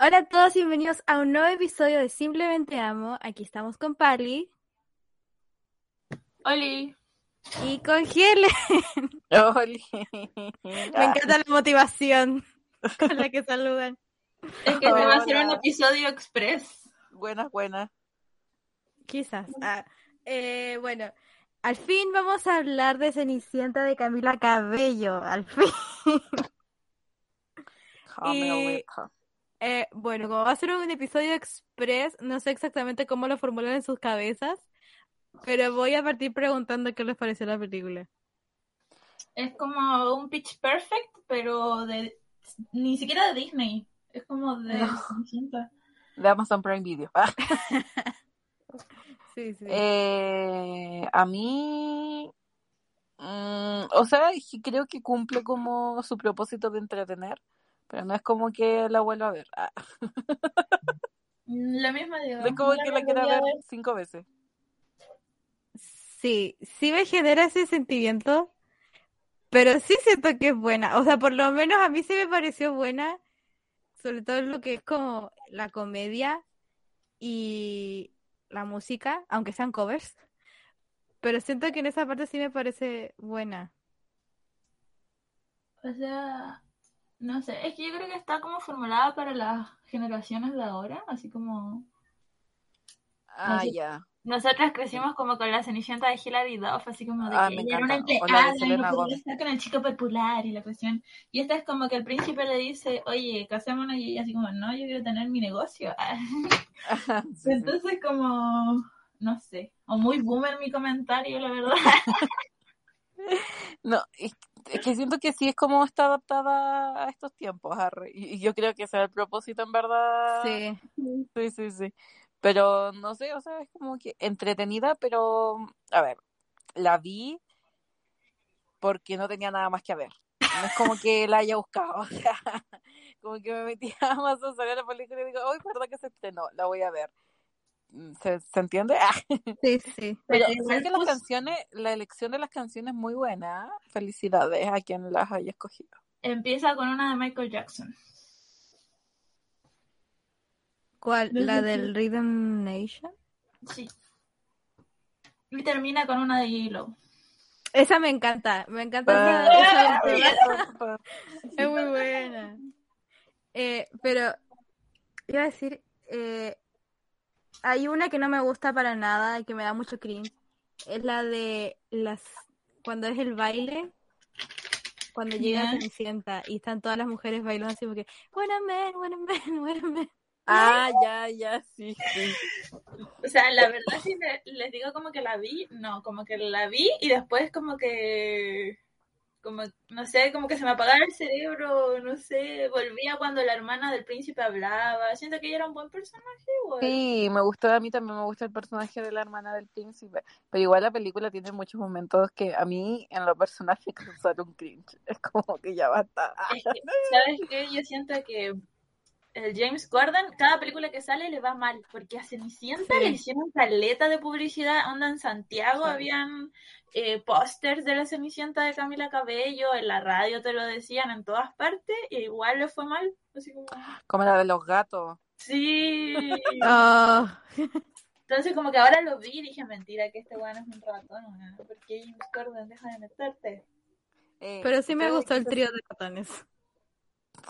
Hola a todos y bienvenidos a un nuevo episodio de Simplemente Amo. Aquí estamos con Pali Oli. y con Helen. Oli. Me encanta la motivación con la que saludan. Es que se va a hacer un episodio express. Buenas, buenas. Quizás. Ah, eh, bueno, al fin vamos a hablar de Cenicienta de Camila Cabello. Al fin. Carmelita. Eh, bueno, como va a ser un episodio express, no sé exactamente cómo lo formulan en sus cabezas, pero voy a partir preguntando qué les pareció la película. Es como un pitch perfect, pero de ni siquiera de Disney. Es como de No. De Amazon Prime Video. Ah. Sí, sí. Eh, a mí, mm, o sea, creo que cumple como su propósito de entretener, pero no es como que la vuelva a ver. Ah, Lo mismo digo. no es como que la quiera a ver cinco veces. Sí, sí me genera ese sentimiento, pero sí siento que es buena. O sea, por lo menos a mí sí me pareció buena, sobre todo en lo que es como la comedia y la música, aunque sean covers. Pero siento que en esa parte sí me parece buena. O sea, no sé. Es que yo creo que está como formulada para las generaciones de ahora. Así como. Ah, ya. Nosotras crecimos como con la Cenicienta de Hilary Duff, así como de Ah, que me ella era una empleada y no podía Gomez. estar con el chico popular y la cuestión. Y esta es como que el príncipe le dice, oye, casémonos, y ella así como, no, yo quiero tener mi negocio. Sí. Entonces como, no sé, o muy boomer mi comentario, la verdad. No, es, que siento que sí es como está adaptada a estos tiempos, Harry. Y, yo creo que ese es el propósito en verdad. Sí. Sí, sí, sí. Pero no sé, o sea, es como que entretenida, pero a ver, la vi porque no tenía nada más que ver. No es como que la haya buscado, o sea, como que me metí a Amazon, salía la película y digo, ¡ay, verdad que se estrenó! La voy a ver. ¿Se, se entiende? Ah, Sí, sí. pero que las canciones, la elección de las canciones es muy buena. Felicidades a quien las haya escogido. Empieza con una de Michael Jackson. ¿Cuál? ¿La del Rhythm Nation? Sí. Y termina con una de J-Lo. Esa me encanta, me encanta Ah, esa, esa- Es muy buena. Eh, pero iba a decir, eh, hay una que no me gusta para nada y que me da mucho cringe. Es la de las cuando es el baile, cuando llega Ya. Cenicienta y están todas las mujeres bailando así como que, when a man, when a man, when a man. Ah, ya, ya, sí, sí. O sea, la verdad si le- les digo como que la vi, no, como que la vi y después como que, como, no sé, como que se me apagaba el cerebro, no sé, volvía cuando la hermana del príncipe hablaba, siento que ella era un buen personaje, igual. Sí, me gustó, a mí también me gusta el personaje de la hermana del príncipe, pero igual la película tiene muchos momentos que a mí en lo personal me causaron cringe, es como que ya basta. Es que, ¿sabes qué? Yo siento que el James Gordon, cada película que sale le va mal, porque a Cenicienta Sí. le hicieron caleta de publicidad, onda en Santiago Sí. habían eh, pósters de la Cenicienta de Camila Cabello, en la radio te lo decían en todas partes, y igual le fue mal, así como, Como la de los gatos. sí. Ah, Entonces como que ahora lo vi y dije, mentira, que este weón es un ratón, weón, porque James Gordon deja de meterte. Eh, pero sí me gustó el trío de ratones.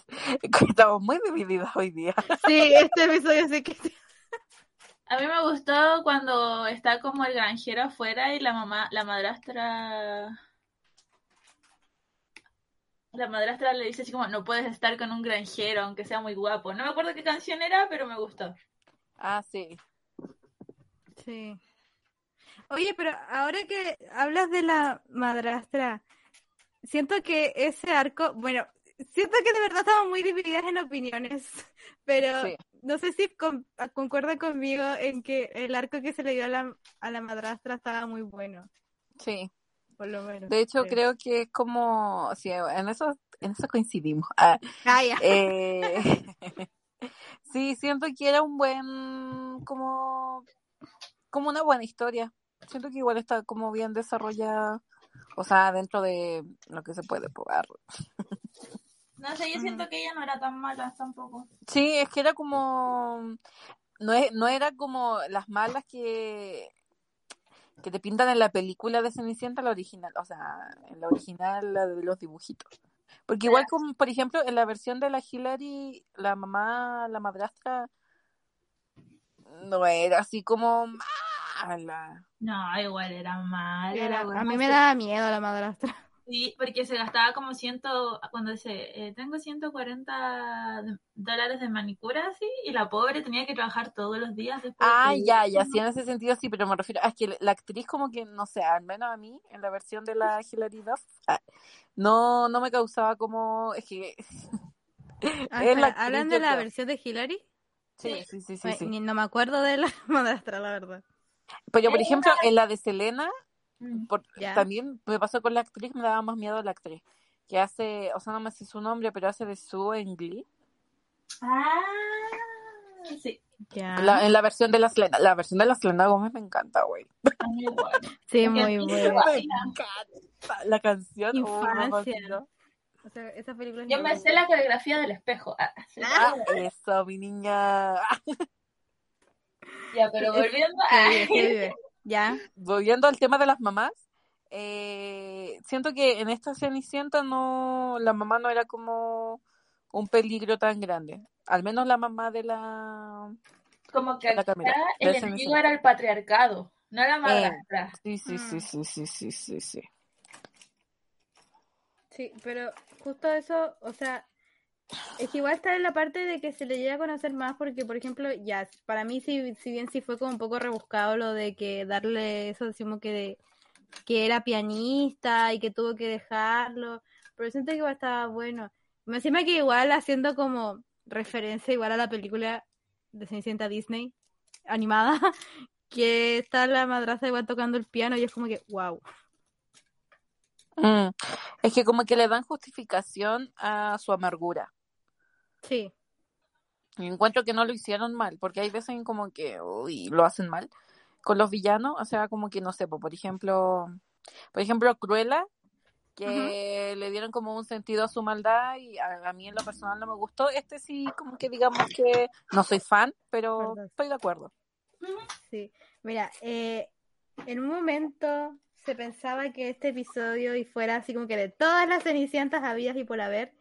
Estamos muy divididas hoy día. Sí, este episodio sí que A mí me gustó cuando está como el granjero afuera y la mamá, la madrastra, la madrastra le dice así como, no puedes estar con un granjero, aunque sea muy guapo. No me acuerdo qué canción era, pero me gustó. Ah, sí. Sí. Oye, pero ahora que hablas de la madrastra, siento que ese arco, bueno, siento que de verdad estamos muy divididas en opiniones, pero Sí. no sé si con- concuerdan conmigo en que el arco que se le dio a la, a la madrastra estaba muy bueno, Sí. por lo menos. De hecho, Sí. creo que es como, sí, en eso, en eso coincidimos. Ah, Ah, eh, sí, siento que era un buen, como, como una buena historia. Siento que igual está como bien desarrollada, o sea, dentro de lo que se puede probar. No sé, yo siento que ella no era tan mala tampoco. Sí, es que era como, no, es, no era como las malas que, que te pintan en la película de Cenicienta, la original, o sea, en la original, la de los dibujitos. Porque igual como, por ejemplo, en la versión de la Hillary, la mamá, la madrastra, no era así como mala. No, igual era mala. Era- a mí me daba miedo la madrastra. Sí, porque se gastaba como ciento, cuando dice, eh, tengo 140 de- dólares de manicura, así, y la pobre tenía que trabajar todos los días después. Ah, de- ya, ya, sí, en ese sentido sí, pero me refiero a es que la actriz como que, no sé, al menos a mí, en la versión de la Hilary Duff, ah, no, no me causaba como, es que... Ah, es la espera, actriz, ¿Hablan de la creo. versión de Hillary? Sí, sí, sí, sí, Pues, sí. ni- no me acuerdo de la madrastra, la verdad. Pero, por ejemplo, en la de Selena, Mm. por- también me pasó con la actriz, me daba más miedo la actriz, que hace, o sea, no me sé su nombre, pero hace de Sue en Glee, Ah, sí, Ya. La- en la versión de la Selena, la versión de la Selena Gómez me encanta, güey. Sí, muy buena. Me encanta la canción. oh, Infancia. fascinó. O sea, esa película es Yo me sé la coreografía del espejo. Ah, sí. Ah, eso, mi niña. Ya, pero volviendo a... vive. Ya. Volviendo al tema de las mamás, eh, siento que en esta Cenicienta no, la mamá no era como un peligro tan grande. Al menos la mamá de la... Como que La acá Camila, el enemigo era el patriarcado, no la madrastra. Sí, sí, sí, Mm. sí, sí, sí, sí, sí. Sí, pero justo eso, o sea, es que igual está en la parte de que se le llega a conocer más porque, por ejemplo, ya, para mí si, si bien sí fue como un poco rebuscado lo de que darle eso, decimos que de, que era pianista y que tuvo que dejarlo, pero siento que igual estaba bueno. Me encima que igual haciendo como referencia igual a la película de Cenicienta Disney animada, que está la madrastra igual tocando el piano y es como que, wow. Mm. Es que como que le dan justificación a su amargura. Sí, Y encuentro que no lo hicieron mal, porque hay veces como que uy, lo hacen mal con los villanos, o sea, como que no sé, po, por ejemplo, por ejemplo, Cruella, que le dieron como un sentido a su maldad y a, a mí en lo personal no me gustó. Este sí, como que digamos que no soy fan, pero estoy de acuerdo. Sí, mira, eh, en un momento se pensaba que este episodio y fuera así como que de todas las cenicientas habidas y por haber,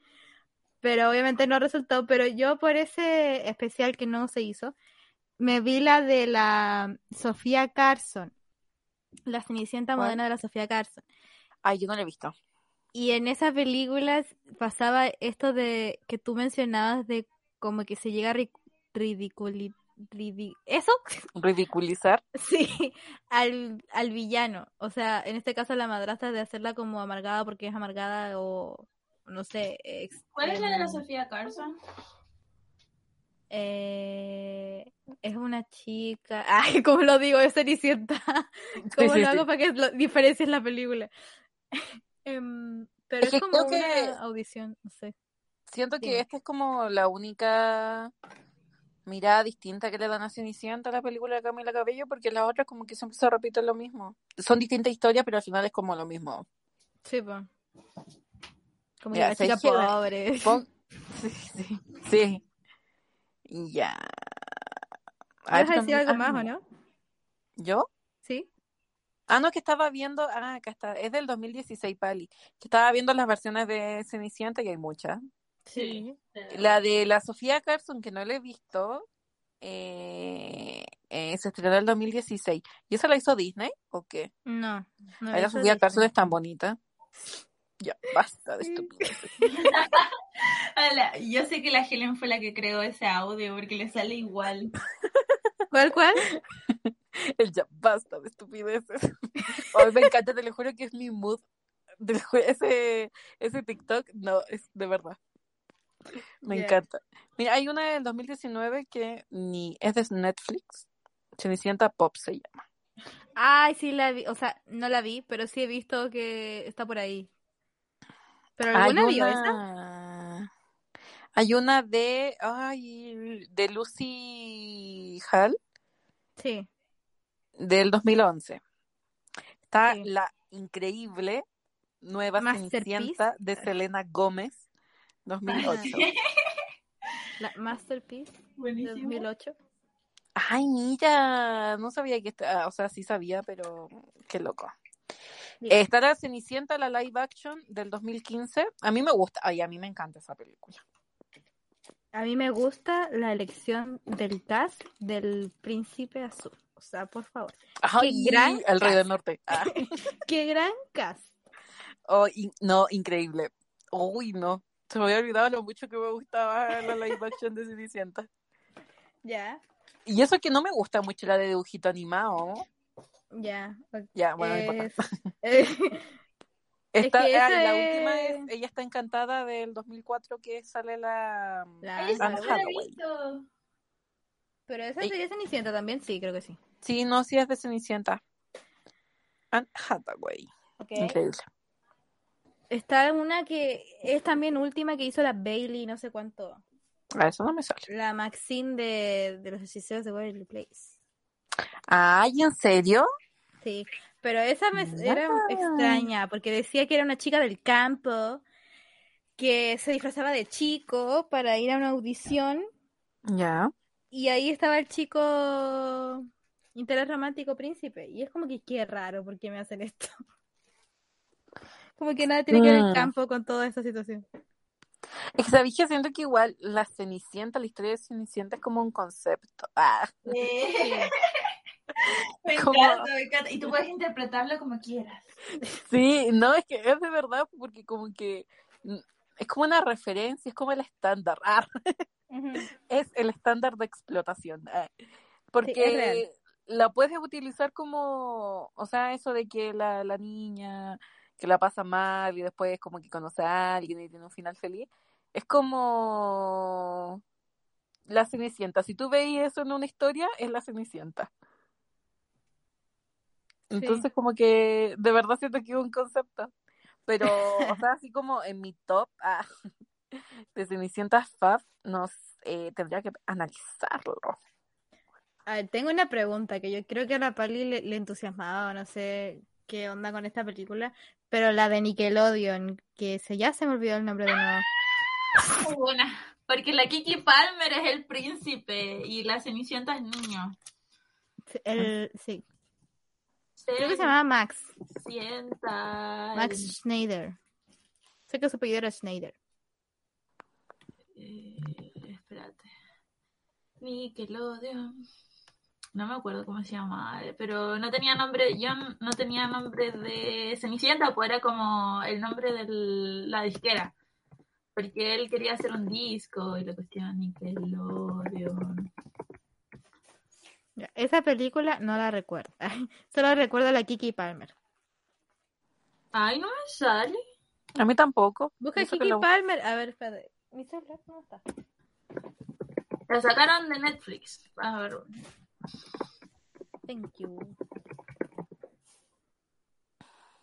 pero obviamente no resultó, pero yo por ese especial que no se hizo, me vi la de la Sofía Carson, la cenicienta ¿Cuál? moderna de la Sofía Carson. Ay, yo no lo he visto. Y en esas películas pasaba esto de que tú mencionabas de como que se llega a ri- ridiculi- ridi- ¿Eso? Ridiculizar. Sí, al, al villano. O sea, en este caso la madrastra de hacerla como amargada porque es amargada o no sé. ex- ¿Cuál es la de la em, Sofía Carson? eh, es una chica. Ay, ¿cómo lo digo? Es Cenicienta. ¿Cómo sí, lo sí. hago para que lo diferencies la película? Em, pero Es es, que como creo que- una audición, no sé. Siento que esta es como la única mirada distinta que le dan a Cenicienta a la película de Camila Cabello, porque las otras como que siempre se repiten lo mismo. Son distintas historias, pero al final es como lo mismo. Sí, pues. Como que la chica pobre. Pon- Sí, sí, sí. Ya. ¿Vas a decir algo ah, más o no? ¿Yo? ¿Sí? Ah, no, que estaba viendo, ah, acá está, es del 2016, Pali, que estaba viendo las versiones de Cenicienta, y hay muchas. Sí. La de la Sofía Carson, que no la he visto, eh, eh, se estrenó en el 2016. ¿Y esa la hizo Disney o qué? No. no la Sofía dice. Carson es tan bonita. Ya, basta de estupideces. Hola, yo sé que la Helen fue la que creó ese audio porque le sale igual. ¿Cuál, cuál? El ya basta de estupideces. Ay, me encanta, te lo juro que es mi mood. Ese, ese TikTok, no, es de verdad. Me encanta. Mira, hay una del 2019 que ni es de Netflix. Cenicienta Pop se llama. Ay, sí la vi, o sea, no la vi, pero sí he visto que está por ahí. ¿Pero alguna Hay vio esa? una... Hay una de... Ay, de Lucy Hall Sí. del 2011. Está Sí. la increíble nueva. Cenicienta de Selena Gómez, 2008. La Masterpiece Buenísimo. 2008. Ay, mira, no sabía que está, o sea, sí sabía, pero qué loco. Eh, Está la Cenicienta, la live action del 2015. A mí me gusta, ay, a mí me encanta esa película. A mí me gusta la elección del cast del Príncipe Azul. O sea, por favor. Ay, gran el Rey del. Norte. Ah. ¡Qué gran cast! Oh, in- no, increíble. Uy, no. Se me había olvidado lo mucho que me gustaba la live action de Cenicienta. Ya, Y eso que no me gusta mucho la de dibujito animado. Ya. ok. Ya, bueno, no importa. Es- eh, Esta, que esa la es- última es Ella está encantada del 2004 que sale la... Esa no la he visto. Pero esa sería Cenicienta también, sí, creo que sí. Sí, no, sí es de Cenicienta. Anne Hathaway. Increíble. Está una que es también última que hizo la Bailey, no sé cuánto. A eso no me sale. La Maxine de, de los hechiceros de Waverly Place. Ay, ¿en serio? Sí, pero esa me era extraña porque decía que era una chica del campo que se disfrazaba de chico para ir a una audición Ya. y ahí estaba el chico interés romántico príncipe y es como que qué raro por qué me hacen esto. Como que nada tiene que ver el Mm. campo con toda esta situación. Es que sabéis que siento que igual la Cenicienta, la historia de Cenicienta es como un concepto. Ah, Eh, Me Como- encanta, me encanta. Y tú puedes interpretarlo como quieras. sí, no, es que es de verdad porque como que mm, es como una referencia, es como el estándar. Ah, es el estándar de explotación. ah. Porque la puedes utilizar como, o sea, eso de que la, la niña que la pasa mal y después como que conoce a alguien y tiene un final feliz, es como la Cenicienta. Si tú veis eso en una historia, es la Cenicienta. Sí. Entonces como que de verdad siento que es un concepto. Pero, o sea, así como en mi top ah, de Cenicienta Fab, nos eh, tendría que analizarlo. A ver, tengo una pregunta que yo creo que a la Pali le, le entusiasmaba, no sé qué onda con esta película, pero la de Nickelodeon, que se ya se me olvidó el nombre de nuevo. Buena. Porque la Kiki Palmer es el príncipe y la Cenicienta es niño. El, sí, creo que se llamaba Max, Cenicienta. Max Schneider. Sé que su apellido era Schneider. Eh, espérate. Nickelodeon. No me acuerdo cómo se llamaba, eh, pero no tenía nombre, yo no tenía nombre de Cenicienta, pues era como el nombre de la disquera. Porque él quería hacer un disco y la cuestión Nickelodeon. Esa película no la recuerdo. Solo recuerdo a la Kiki Palmer. Ay, no me sale. A mí tampoco. Busca Eso Kiki lo- Palmer. A ver, espérate. Mi celular no está. La sacaron de Netflix. A ver. Thank you.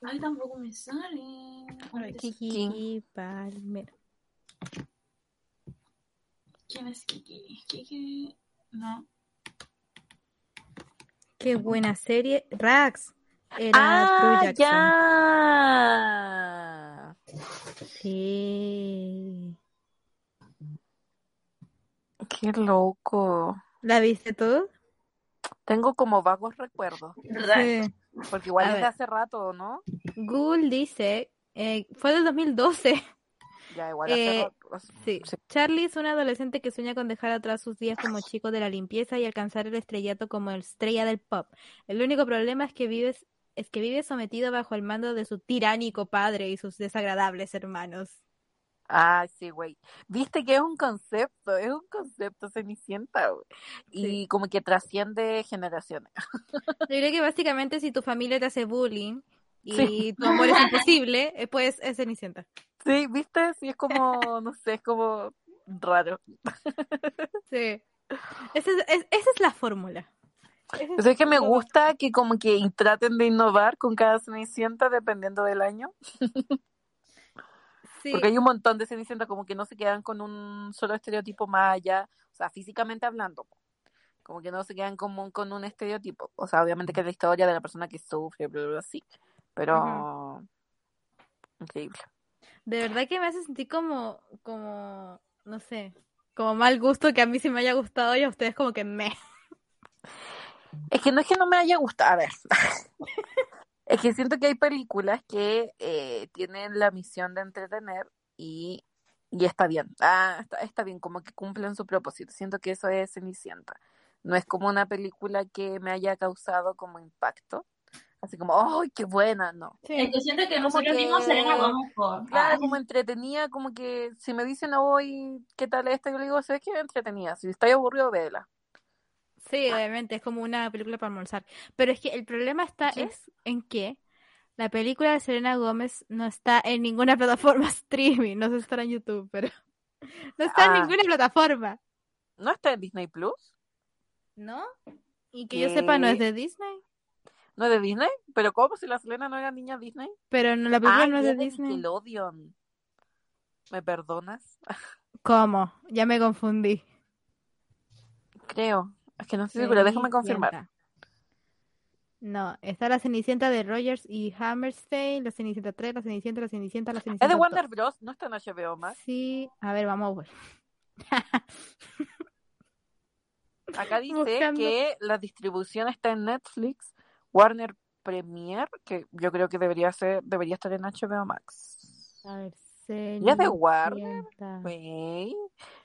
Ay, tampoco me sale. A ver, Kiki. Kiki Palmer. ¿Quién es Kiki? Kiki. No. Qué buena serie. Rax. Era Ah, ya. Sí. Qué loco. ¿La viste tú? Tengo como vagos recuerdos, ¿Verdad? Sí. porque igual A es de hace rato, ¿no? Google dice, eh, fue del 2012. Ya, igual Eh. Sí. Sí. Charlie es un adolescente que sueña con dejar atrás sus días como chico de la limpieza y alcanzar el estrellato como estrella del pop. El único problema es que vives es que vive sometido bajo el mando de su tiránico padre y sus desagradables hermanos. Ah, sí, güey. Viste que es un concepto, es un concepto Cenicienta, güey. Y Sí. como que trasciende generaciones. Yo creo que básicamente si tu familia te hace bullying y Sí. tu amor es imposible, eh, pues es Cenicienta. Sí, ¿viste? Sí, es como, no sé, es como raro. Sí. Esa es, es- esa es la fórmula. Es que me gusta que como que traten de innovar con cada Cenicienta dependiendo del año. Sí. Porque hay un montón de Cenicienta como que no se quedan con un solo estereotipo más allá, o sea, físicamente hablando. Como que no se quedan como con un estereotipo. O sea, obviamente que es la historia de la persona que sufre, bla, bla, bla, sí. Pero... Increíble. De verdad que me hace sentir como, como, no sé, como mal gusto que a mí sí me haya gustado y a ustedes como que me. Es que no es que no me haya gustado, a ver. Es que siento que hay películas que eh, tienen la misión de entretener y, y está bien. Ah, está, está bien, como que cumplen su propósito. Siento que eso es Cenicienta. No es como una película que me haya causado como impacto. Así como, ¡ay, qué buena! No. Es que siento que Como nosotros que- vimos Selena Gómez por. Claro, Ah, como entretenida, como que si me dicen hoy qué tal esta, yo le digo, ¿sabes qué? Entretenida. Si estoy aburrido, vela. Sí, obviamente, es como una película para almorzar. Pero es que el problema está Sí. es en que la película de Selena Gómez no está en ninguna plataforma streaming, no sé si estará en YouTube, pero no está Ah. en ninguna plataforma, ¿No está en Disney Plus? ¿no? Y que yo sepa no es de Disney, ¿No es de Disney? ¿Pero cómo? Si la Selena no era niña Disney. pero no, la película Ah, no es de Disney. Nickelodeon. ¿Me perdonas? ¿Cómo? Ya me confundí. Creo. Es que no estoy segura. Déjame confirmar. No, está la Cenicienta de Rogers y Hammerstein, la Cenicienta 3, la Cenicienta, la Cenicienta, la Cenicienta Es de 2. Warner Bros. No está en HBO Max. Sí, a ver, vamos a ver. Acá dice Buscando. que la distribución está en Netflix, Warner Premiere, que yo creo que debería ser, debería estar en HBO Max. A ver, ¿Ya es de Warner? Cenicienta. Güey.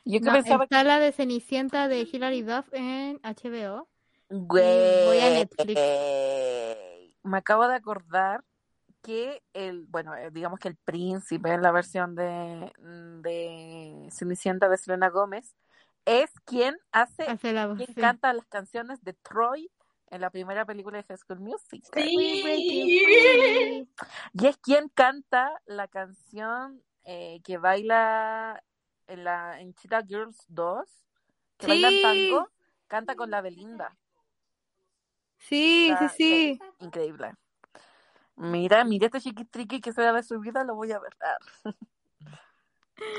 Yo que No, pensaba está la de Cenicienta de Hilary Duff en HBO. Güey. voy a Netflix. Me acabo de acordar que el, bueno, eh, digamos que el príncipe en la versión de, de Cenicienta de Selena Gómez es quien hace, Hace la voz. quien sí. canta las canciones de Troy en la primera película de High School you Sí. Y es quien canta la canción eh, que baila en la en Cheetah Girls 2, que baila Sí. tango, canta con la Belinda. Sí, sí, Está sí. Increíble. Mira, mira este chiquitriqui que se da de su vida, lo voy a ver. Ah.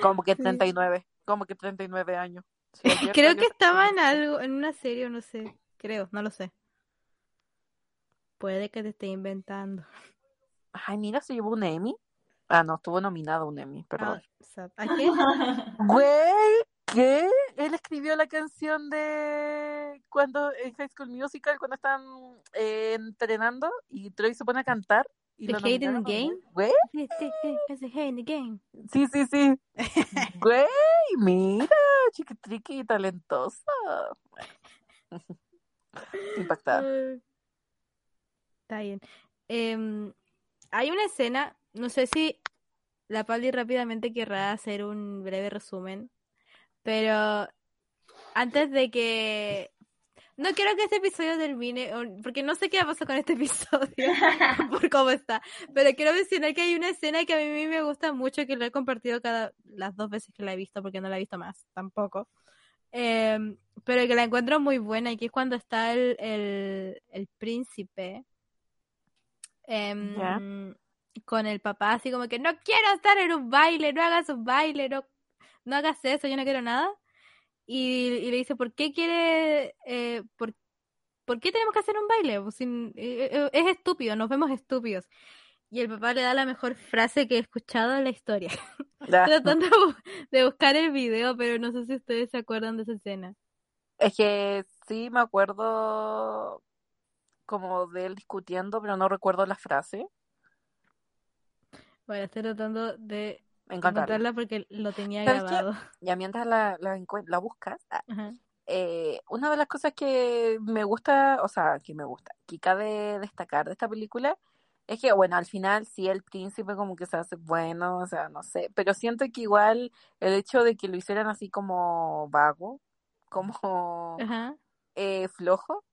Como que Sí. 39, como que 39 años. Creo que esta estaba en algo, en una serie no sé. Creo, no lo sé. Puede que te esté inventando. Ay, mira, se llevó un Emmy. Ah, no, estuvo nominado un Emmy, perdón. Ah, sad. ¿A qué? Güey, ¿qué? Él escribió la canción de cuando en High School Musical, cuando están eh, entrenando y Troy se pone a cantar. Y The Hate in the Game? Güey, It's a hate in the game. sí, sí, sí. Güey, mira, chiquitriqui, talentosa. Impactada. Está bien. Em, hay una escena, no sé si la Pali rápidamente querrá hacer un breve resumen, pero antes de que... No quiero que este episodio termine, porque no sé qué va a pasar con este episodio, por cómo está, pero quiero mencionar que hay una escena que a mí me gusta mucho, que lo he compartido cada las dos veces que la he visto, porque no la he visto más, tampoco. Em, pero que la encuentro muy buena y que es cuando está el, el, el príncipe em, con el papá así como que no quiero estar en un baile, no hagas un baile, no, no hagas eso, yo no quiero nada. Y, y le dice, ¿por qué quiere, eh, por, por qué tenemos que hacer un baile? Pues sin- eh, eh, es estúpido, nos vemos estúpidos. Y el papá le da la mejor frase que he escuchado en la historia. Tratando de buscar el video, pero no sé si ustedes se acuerdan de esa escena. Es que sí me acuerdo como de él discutiendo, pero no recuerdo la frase. Bueno, estoy tratando de Encontrarla. encontrarla porque lo tenía grabado. Ya mientras la, la, la buscas, ah, eh, una de las cosas que me gusta, o sea, que me gusta, que cabe destacar de esta película, Es que, bueno, al final sí el príncipe como que se hace bueno, o sea, no sé, pero siento que igual el hecho de que lo hicieran así como vago, como eh, flojo,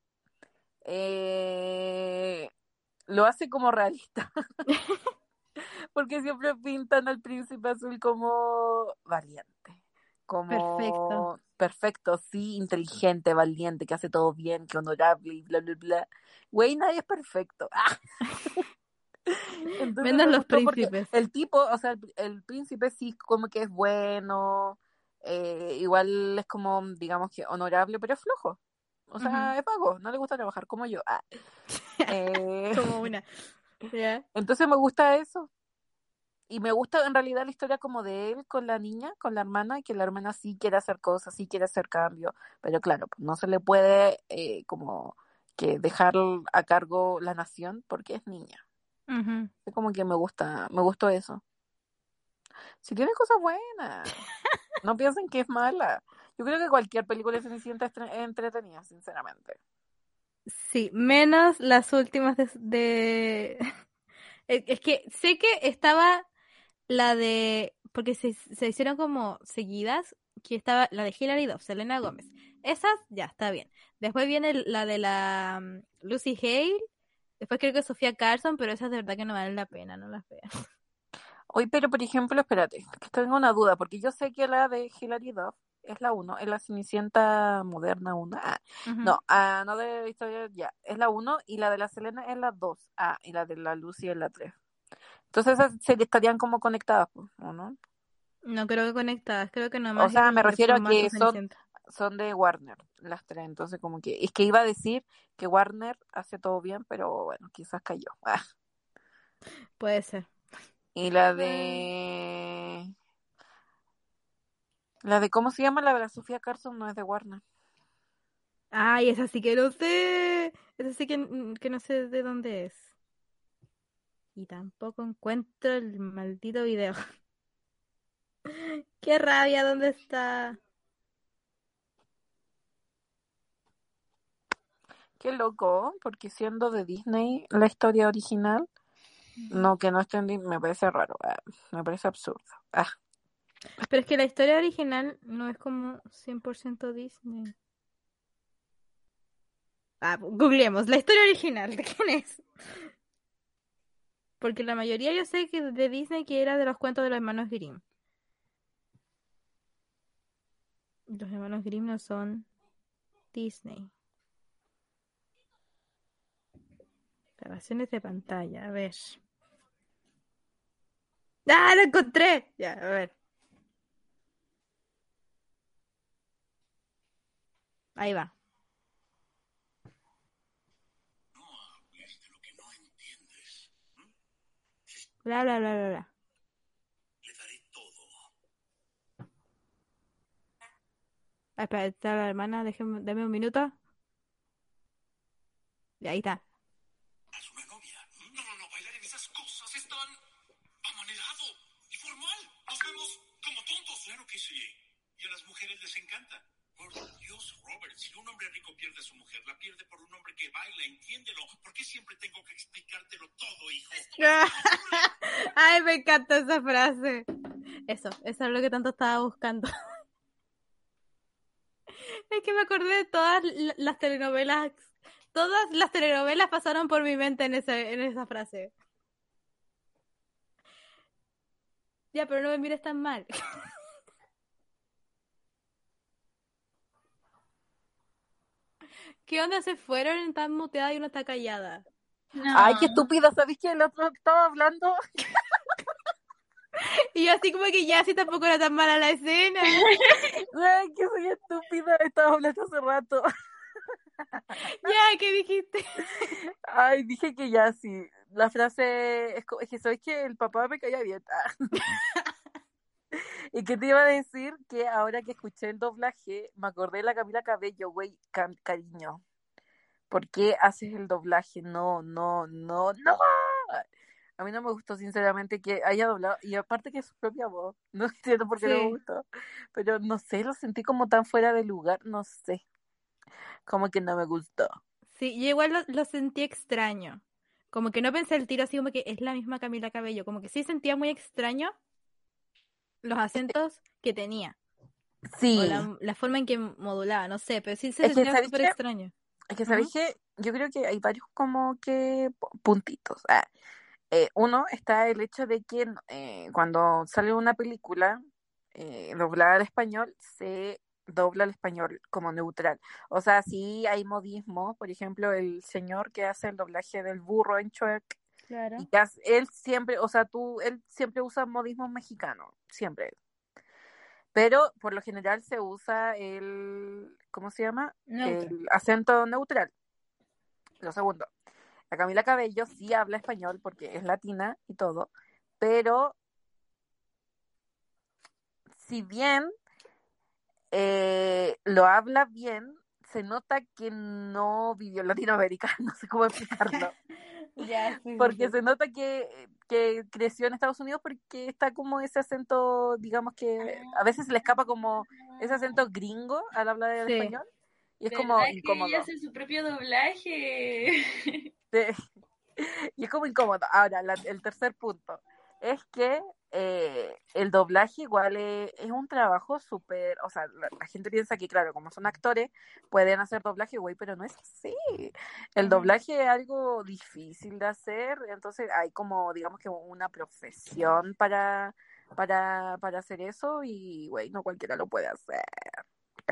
eh, lo hace como realista. Porque siempre pintan al príncipe azul como valiente, como Perfecto. perfecto, sí, inteligente, valiente, que hace todo bien, que honorable y bla, bla, bla. Güey, nadie es perfecto. ¡Ah! Entonces Menos me los príncipes. el tipo, o sea, el, el príncipe sí como que es bueno, eh, igual es como, digamos que honorable, pero es flojo. O sea, es vago, no le gusta trabajar como yo. Ah. Eh, Como una. ¿Ya? entonces me gusta eso. Y me gusta en realidad la historia como de él con la niña, con la hermana, que la hermana sí quiere hacer cosas, sí quiere hacer cambio, pero claro, pues no se le puede eh, como que dejar a cargo la nación porque es niña. Ujú. Es como que me gusta, me gustó eso. Si tiene cosas buenas, no piensen que es mala. Yo creo que cualquier película es es entretenida, sinceramente. Sí, menos las últimas de... de- Es que sé que estaba la de... Porque se, se hicieron como seguidas, que estaba la de Hilary Duff, Selena Gómez. Esas, ya, está bien. Después viene la de la mm, Lucy Hale. Después creo que Sofía Carson, pero esas de verdad que no valen la pena, no las vean. Hoy, pero por ejemplo, espérate, que tengo una duda, porque yo sé que la de Hilary Duff es la 1, es la Cenicienta moderna 1. Ah, no, ah, no de historia, ya, es la 1 y la de la Selena es la 2. Ah, y la de la Lucy es la 3. Entonces esas se estarían como conectadas, pues, ¿o no? No creo que conectadas, creo que nomás O sea, me refiero a que son- Cenicienta. Son de Warner, las tres, entonces como que, es que iba a decir que Warner hace todo bien, pero bueno, quizás cayó. Ah. Puede ser. Y la de... La de, ¿cómo se llama? La de la Sofía Carson no es de Warner. Ay, esa sí que no sé. Esa sí que, mm, que no sé de dónde es. Y tampoco encuentro el maldito video. Qué rabia, ¿dónde está? Qué loco, porque siendo de Disney la historia original, no, que no esté en Disney, me parece raro, ah, me parece absurdo. Ah, Pero es que la historia original no es como 100% Disney. Ah, googleemos. La historia original, ¿de quién es? Porque la mayoría yo sé que de Disney que era de los cuentos de los hermanos Grimm. Los hermanos Grimm no son Disney. Grabaciones de pantalla, a ver. ¡Ah, lo encontré! Ya, a ver. Ahí va. Bla, bla, bla, bla, bla. Ah, espera, está la hermana, déjeme, dame un minuto. Y ahí está. Que baila, entiéndelo. ¿Por qué siempre tengo que explicártelo todo, hijo? Ay, me encanta esa frase. Eso, eso es lo que tanto estaba buscando. Es que me acordé de todas la- las telenovelas. Todas las telenovelas pasaron por mi mente en, ese, en esa frase. Ya, pero no me mires tan mal. ¿Qué onda se fueron tan muteada y uno está callada? No. Ay, qué estúpida, ¿sabéis que el otro estaba hablando? Y yo así como que ya, si tampoco era tan mala la escena. Ay, que soy estúpida, estaba hablando hace rato. Ya, ¿qué dijiste? Ay, dije que ya sí. La frase es, es que sabes que el papá me caía bien. Y que te iba a decir que ahora que escuché el doblaje, me acordé de la Camila Cabello, güey, cariño. ¿Por qué haces el doblaje? No, no, no, no. A mí no me gustó sinceramente que haya doblado, y aparte que es su propia voz, no entiendo por qué no Sí. me gustó, pero no sé, lo sentí como tan fuera de lugar, no sé, como que no me gustó. Sí, yo igual lo, lo sentí extraño. Como que no pensé el tiro así como que es la misma Camila Cabello. Como que sí sentía muy extraño los acentos que tenía. Sí. O la, la forma en que modulaba, no sé, pero sí se Es que, sentía ¿sabes súper extraño. Es que, ¿sabéis qué? Yo creo que hay varios como que pu- puntitos. Ah, eh, uno está el hecho de que eh, cuando sale una película eh, doblada al español, se dobla al español como neutral. O sea, sí hay modismos, por ejemplo, el señor que hace el doblaje del burro en Shrek, Claro. y él siempre, o sea, tú, él siempre usa modismos mexicanos, siempre. Pero por lo general se usa el, ¿cómo se llama? Neutral. El acento neutral. Lo segundo, la Camila Cabello sí habla español porque es latina y todo, pero si bien eh, lo habla bien, se nota que no vivió en Latinoamérica, no sé cómo explicarlo. Ya, sí, sí, Porque sí. se nota que, que creció en Estados Unidos porque está como ese acento, digamos que a veces se le escapa como ese acento gringo al hablar el Sí. español y es ¿Verdad como que incómodo. ella hace su propio doblaje? Sí. Y es como incómodo. Ahora, la- el tercer punto es que eh, el doblaje igual es, es un trabajo súper, o sea, la, la gente piensa que, claro, como son actores, pueden hacer doblaje, güey, pero no es así. El doblaje es algo difícil de hacer, entonces hay como, digamos que una profesión para, para, para hacer eso y, güey, no cualquiera lo puede hacer.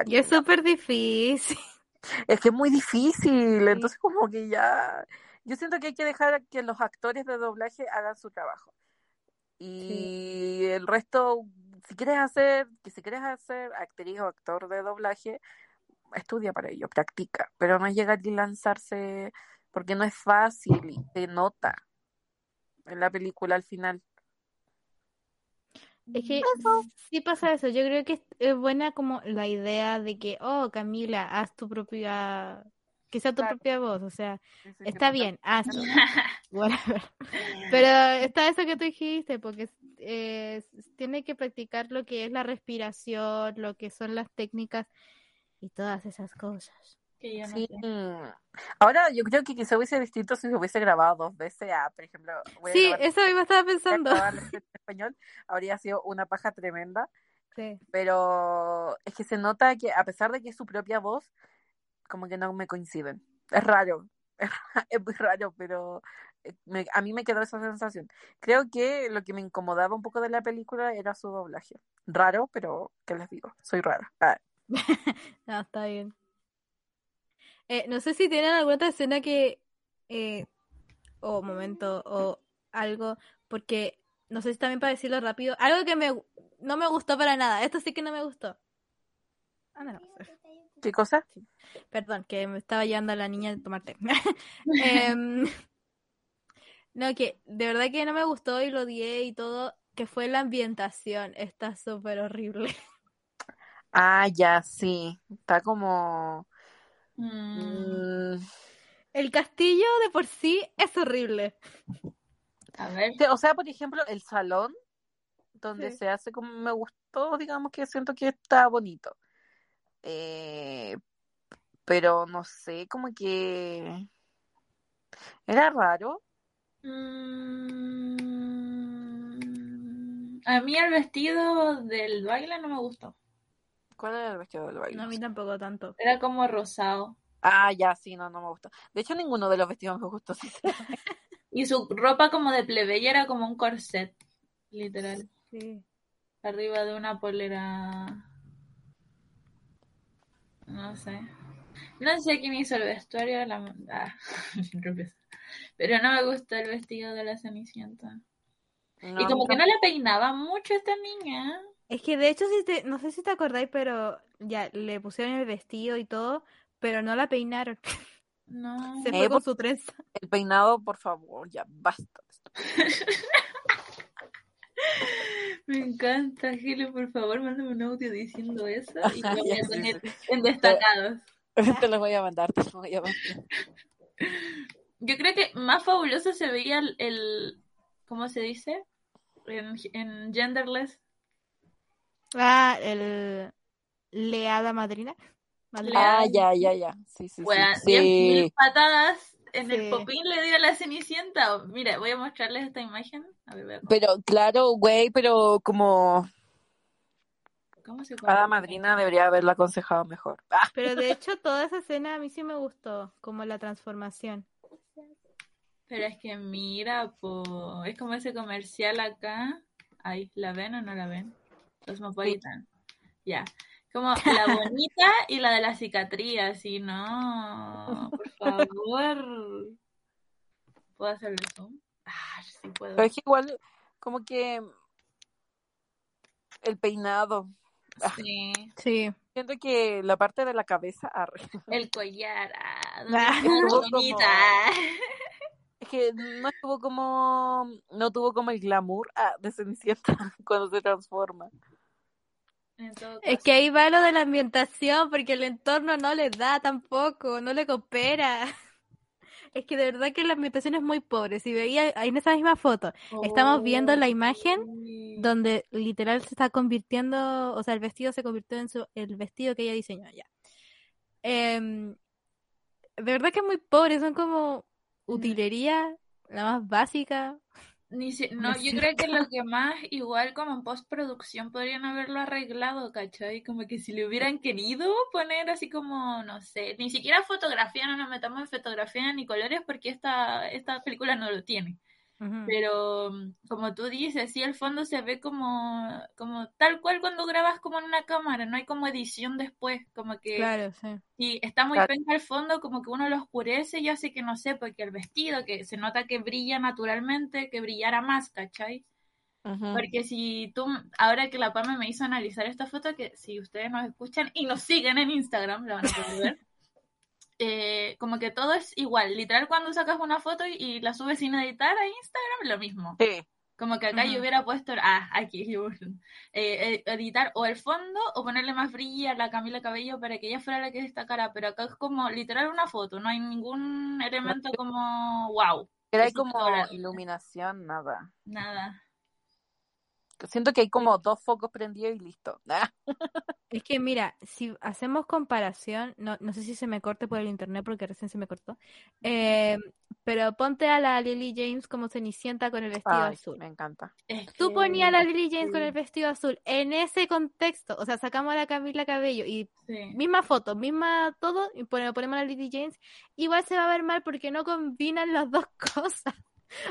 Y es súper difícil. Es que es muy difícil, entonces como que ya... Yo siento que hay que dejar que los actores de doblaje hagan su trabajo. Y el resto, si quieres hacer, que si quieres hacer actriz o actor de doblaje, estudia para ello, practica, pero no llegar y lanzarse, porque no es fácil y se nota en la película al final. Es que sí pasa eso. Yo creo que es, buena como la idea de que, oh, Camila, haz tu propia, que sea tu Claro. propia voz. O sea, Sí, sí, sí, está bien, hazlo. Whatever. Pero está eso que tú dijiste, porque eh, tiene que practicar lo que es la respiración, lo que son las técnicas y todas esas cosas. que yo no Sí. sé. Ahora yo creo que quizá hubiese distinto si se hubiese grabado dos veces a, por ejemplo, voy a Sí, grabar- eso mismo estaba pensando. en español, habría sido una paja tremenda. Sí. pero es que se nota que a pesar de que es su propia voz, como que no me coinciden. Es raro, es, muy raro, pero me- a mí me quedó esa sensación. Creo que lo que me incomodaba un poco de la película era su doblaje. Raro, pero ¿qué les digo? Soy rara. Ah, No, está bien. Eh, no sé si tienen alguna otra escena que, eh, o momento, o algo, porque no sé si también para decirlo rápido, algo que me, no me gustó para nada. Esto sí que no me gustó. Ah, no, ¿Qué cosa? Perdón, que me estaba llevando a la niña a tomar té. Em, no, que de verdad que no me gustó y lo odié y todo, que fue la ambientación. Está súper horrible. Ah, ya, sí. Está como... Mm, mm, El castillo de por sí es horrible. a ver. o sea, por ejemplo, el salón donde Sí. se hace como me gustó, digamos que siento que está bonito. Eh, pero no sé, como que era raro. Mm, a mí el vestido del baile no me gustó. ¿Cuál era el vestido del baile? No, a mí tampoco tanto. Era como rosado. Ah, ya, sí, no, no me gustó. De hecho, ninguno de los vestidos me gustó. sinceramente. Y su ropa como de plebeya era como un corset, literal. Sí. Arriba de una polera. No sé. No sé quién hizo el vestuario. La... Ah. Pero no me gustó el vestido de la Cenicienta. No, y como que no- la peinaba mucho esta niña. Es que de hecho, si te, no sé si te acordáis, pero ya le pusieron el vestido y todo, pero no la peinaron. No. Se Eh, fue con por- su trenza. El peinado, por favor, ya basta. Me encanta, Gile, por favor, mándame un audio diciendo eso y lo voy a poner en destacados. Te los voy a mandar, te los voy a mandar. Yo creo que más fabuloso se veía el, el- ¿cómo se dice? En, en Genderless. Ah, el Leada Madrina. Madrina. Ah, ya, ya, ya. Sí, sí, sí. Sí. 10.000 patadas en Sí. el popín le dio a la cenicienta. Mira, voy a mostrarles esta imagen. A ver, Pero claro, güey, pero como ¿cómo se llama? madrina debería haberla aconsejado mejor. Ah, Pero de hecho, toda esa escena a mí sí me gustó, como la transformación. Pero es que mira, po, es como ese comercial acá. Ay, ¿la ven o no la ven? Cosmopolitan. Ya. Como la bonita y la de la cicatriz, así, no. Por favor. ¿Puedo hacerle zoom? Ah, sí puedo. pero es que igual, como que el peinado. Sí. Sí. Siento que la parte de la cabeza, arre. El collar. Ah, Ah, ¿dónde está la estuvo como- bonita? Es que no estuvo como, no tuvo como el glamour ah, de Cenicienta cuando se transforma. Es que ahí va lo de la ambientación, porque el entorno no le da tampoco, no le coopera. Es que de verdad que la ambientación es muy pobre. Si veía ahí en esa misma foto, estamos viendo la imagen Uy. donde literal se está convirtiendo, o sea, el vestido se convirtió en su, el vestido que ella diseñó ya. Em, de verdad que es muy pobre, son como utilería, la más básica. Ni si- No no, es yo creo que lo que más, igual como en postproducción, podrían haberlo arreglado, ¿cachai? Como que si le hubieran querido poner así como, no sé, ni siquiera fotografía, no nos metamos en fotografía ni colores porque esta, esta película no lo tiene. Ujú. Pero mm, como tú dices, sí, el fondo se ve como, como tal cual cuando grabas como en una cámara, no hay como edición después, como que Claro, sí. si está muy Claro. penca el fondo, como que uno lo oscurece y hace que no sé, porque el vestido, que se nota que brilla naturalmente, que brillara más, ¿cachai? Porque si tú, ahora que la Pame me hizo analizar esta foto, que si ustedes nos escuchan y nos siguen en Instagram, la van a poder ver, eh, como que todo es igual. Literal, cuando sacas una foto y, y la subes sin editar a Instagram, lo mismo. Sí, Como que acá yo hubiera puesto, ah, aquí, yo, eh, eh, editar o el fondo o ponerle más brillo a la Camila Cabello para que ella fuera la que destacara, pero acá es como literal una foto, no hay ningún elemento como wow, pero hay como iluminación, nada. nada. Siento que hay como dos focos prendidos y listo. Ah, Es que mira, si hacemos comparación, no, no sé si se me corte por el internet porque recién se me cortó, eh, pero ponte a la Lily James como Cenicienta con el vestido ay, azul. me encanta. Es Tú que- ponías a la Lily James con el vestido azul en ese contexto, o sea, sacamos a la Camila Cabello y sí. misma foto, misma todo, y pone- ponemos a la Lily James, igual se va a ver mal porque no combinan las dos cosas.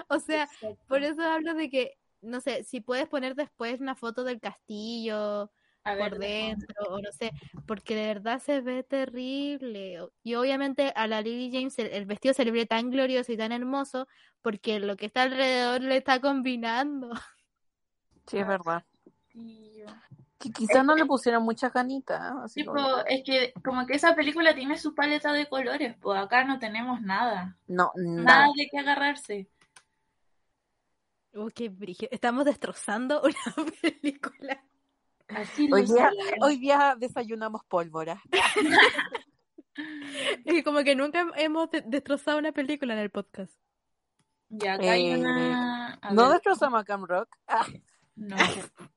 O sea, Exacto. por eso hablo de que, no sé, si puedes poner después una foto del castillo A por dentro, o no sé, porque de verdad se ve terrible. Y obviamente a la Lily James el, el vestido se le ve tan glorioso y tan hermoso porque lo que está alrededor le está combinando. Sí, es verdad. Que quizás no le pusieron muchas ganitas. ¿eh? Así Tipo, como- es que como que esa película tiene su paleta de colores, pues acá no tenemos nada, No, nada nada. de qué agarrarse. Uy, qué brígido. Estamos destrozando una película. Así Hoy día, sé. hoy día desayunamos pólvora. Es que como que nunca hemos de- destrozado una película en el podcast. Ya acá hay Eh, una. a No ver, destrozamos a Cam Rock. Ah, no.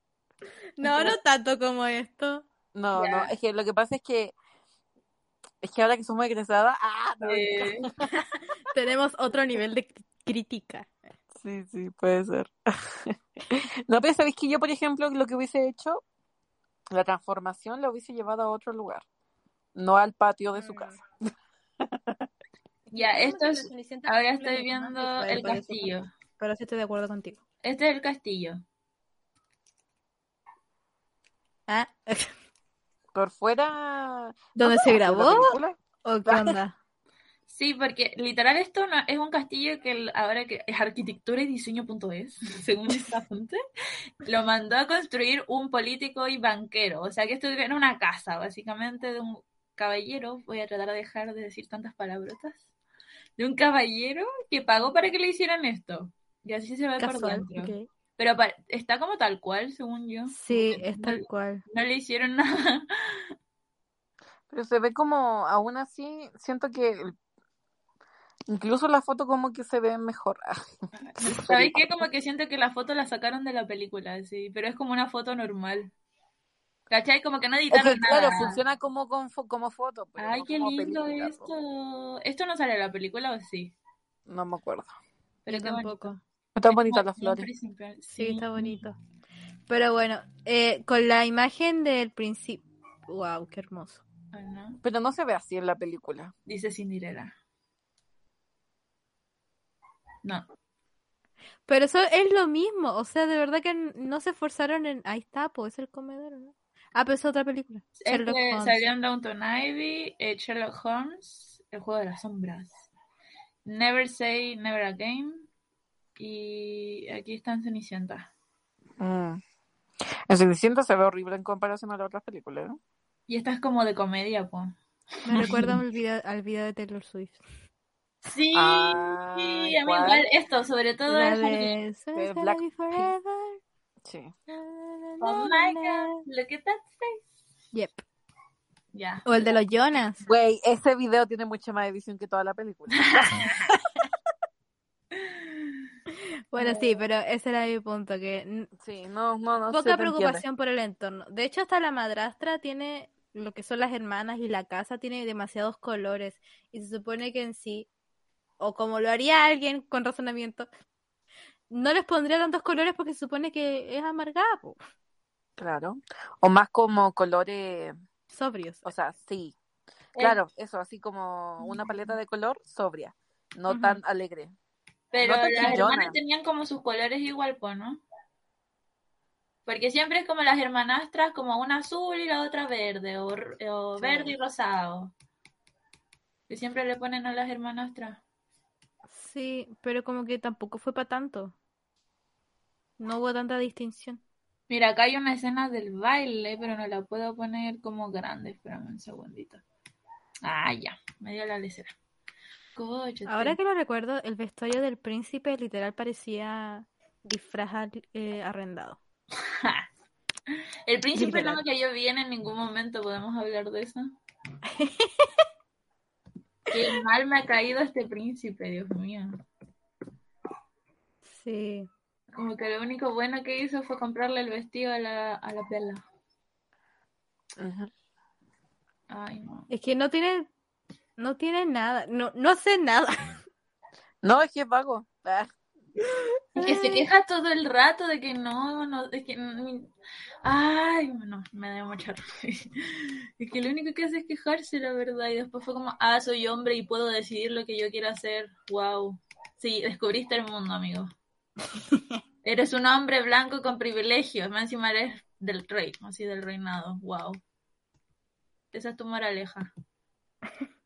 No, no tanto como esto. no, no. Es que lo que pasa es que. Es que ahora que somos egresadas. Ah, no, Eh, Tenemos otro nivel de cr- crítica. Sí, sí, puede ser. No, pero sabéis que yo, por ejemplo, lo que hubiese hecho, la transformación la hubiese llevado a otro lugar, no al patio de su Mm. casa. ya, esto es. Ahora estoy viendo el castillo. Pero sí estoy de acuerdo contigo. Este es el castillo. Ah, Por fuera. ¿Dónde ¿no se grabó? ¿O qué onda? Sí, porque literal esto no, es un castillo que el- ahora que es arquitectura y diseño.es, según esta fuente, lo mandó a construir un político y banquero. O sea que esto era una casa, básicamente, de un caballero. Voy a tratar de dejar de decir tantas palabrotas. De un caballero que pagó para que le hicieran esto. Y así se ve por Casual. dentro. ok. Pero está como tal cual, según yo. Sí, es no- tal cual. No le hicieron nada. Pero se ve como, aún así, siento que el- incluso la foto como que se ve mejor. ¿Sabéis qué? Como que siento que la foto la sacaron de la película, sí, pero es como una foto normal. ¿Cachai? Como que no editaron que, claro, nada. funciona como, con fo- como foto. pero Ay, no qué como lindo película, po. esto. ¿Esto no sale en la película o sí? No me acuerdo. Pero bonito. tampoco. Están Es bonitas las flores. Sí, está bonito. Pero bueno, eh, con la imagen del principio. Wow, qué hermoso. ¿O? Pero no se ve así en la película. Dice Cinderella. No. Pero eso es lo mismo, o sea, de verdad que no se esforzaron en... Ahí está, pues es el comedor, ¿no? Ah, pero es otra película. Sherlock Holmes. salió en Downton Ivy, eh, Sherlock Holmes, El juego de las sombras, Never Say Never Again y aquí está en Cenicienta. Mm. En Cenicienta se ve horrible en comparación a las otras películas, ¿no? Y esta es como de comedia, pues. Me recuerda al video, al video de Taylor Swift. Sí, Ah, sí, a mí ¿cuál? igual esto, sobre todo La de... "So de Black forever". Sí. Oh my god, look at that face. Yep. Ya. O el de los Jonas. Güey, ese video tiene mucha más edición que toda la película. Bueno, sí, pero ese era mi punto, que Sí, no, no, no. poca preocupación por el entorno. De hecho, hasta la madrastra tiene lo que son las hermanas y la casa tiene demasiados colores. Y se supone que en sí, o como lo haría alguien con razonamiento, no les pondría tantos colores porque se supone que es amargada, po. Claro. O más como colores, sobrios. o sea, sí. Eh, Claro, eso, así como una paleta de color sobria, no tan alegre. Pero no las chillona. hermanas tenían como sus colores igual, pues, ¿no? Porque siempre es como las hermanastras, como una azul y la otra verde, o, r- o Sí. verde y rosado. Que siempre le ponen a las hermanastras. Sí, pero como que tampoco fue para tanto. No hubo tanta distinción. Mira, acá hay una escena del baile, pero no la puedo poner como grande. Espérame un segundito. Ah, ya, me dio la lecera. Ahora que lo recuerdo, el vestuario del príncipe literal parecía disfraz eh, arrendado. El príncipe no me cayó bien en ningún momento, ¿podemos hablar de eso? Qué mal me ha caído este príncipe, Dios mío. Sí. Como que lo único bueno que hizo fue comprarle el vestido a la, a la Bella. Ujú. Ay, no. Es que no tiene, no tiene nada, no, no hace nada. No, es que es vago. Ah, Es que se queja todo el rato de que no, no, es que... Ay, no, me da mucha rabia. Es que lo único que hace es quejarse, la verdad. Y después fue como, ah, soy hombre y puedo decidir lo que yo quiero hacer. Wow. Sí, descubriste el mundo, amigo. Eres un hombre blanco con privilegios. Más encima eres del rey, así del reinado. Wow. Esa es tu moraleja.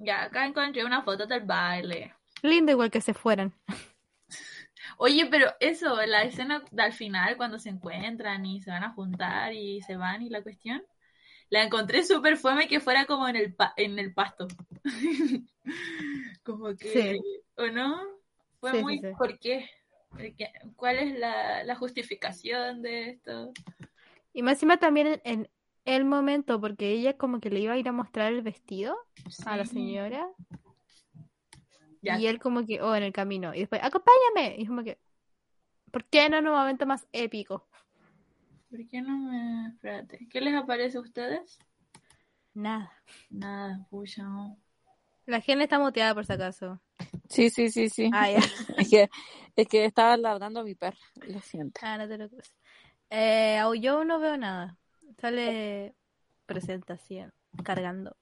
Ya, acá encontré una foto del baile. Lindo igual que se fueran. Oye, pero eso, la escena al final, cuando se encuentran y se van a juntar y se van y la cuestión, la encontré súper fome que fuera como en el, pa- en el pasto. como que, Sí. ¿o no? Fue Sí, muy, sí. ¿por qué? Porque- ¿Cuál es la, la justificación de esto? Y más encima también en, el momento, porque ella como que le iba a ir a mostrar el vestido a la señora. Ya. Y él como que, oh, en el camino. Y después, acompáñame. Y como que, ¿por qué no en un momento más épico? ¿Por qué no me... Espérate, ¿qué les aparece a ustedes? Nada. Nada, pucha. no. La gente está muteada por si acaso. Sí, sí, sí, sí. Ah, ya. Es que, es que estaba ladrando a mi perro, lo siento. Ah, no te lo crees. Eh, yo no veo nada. Sale presentación, cargando.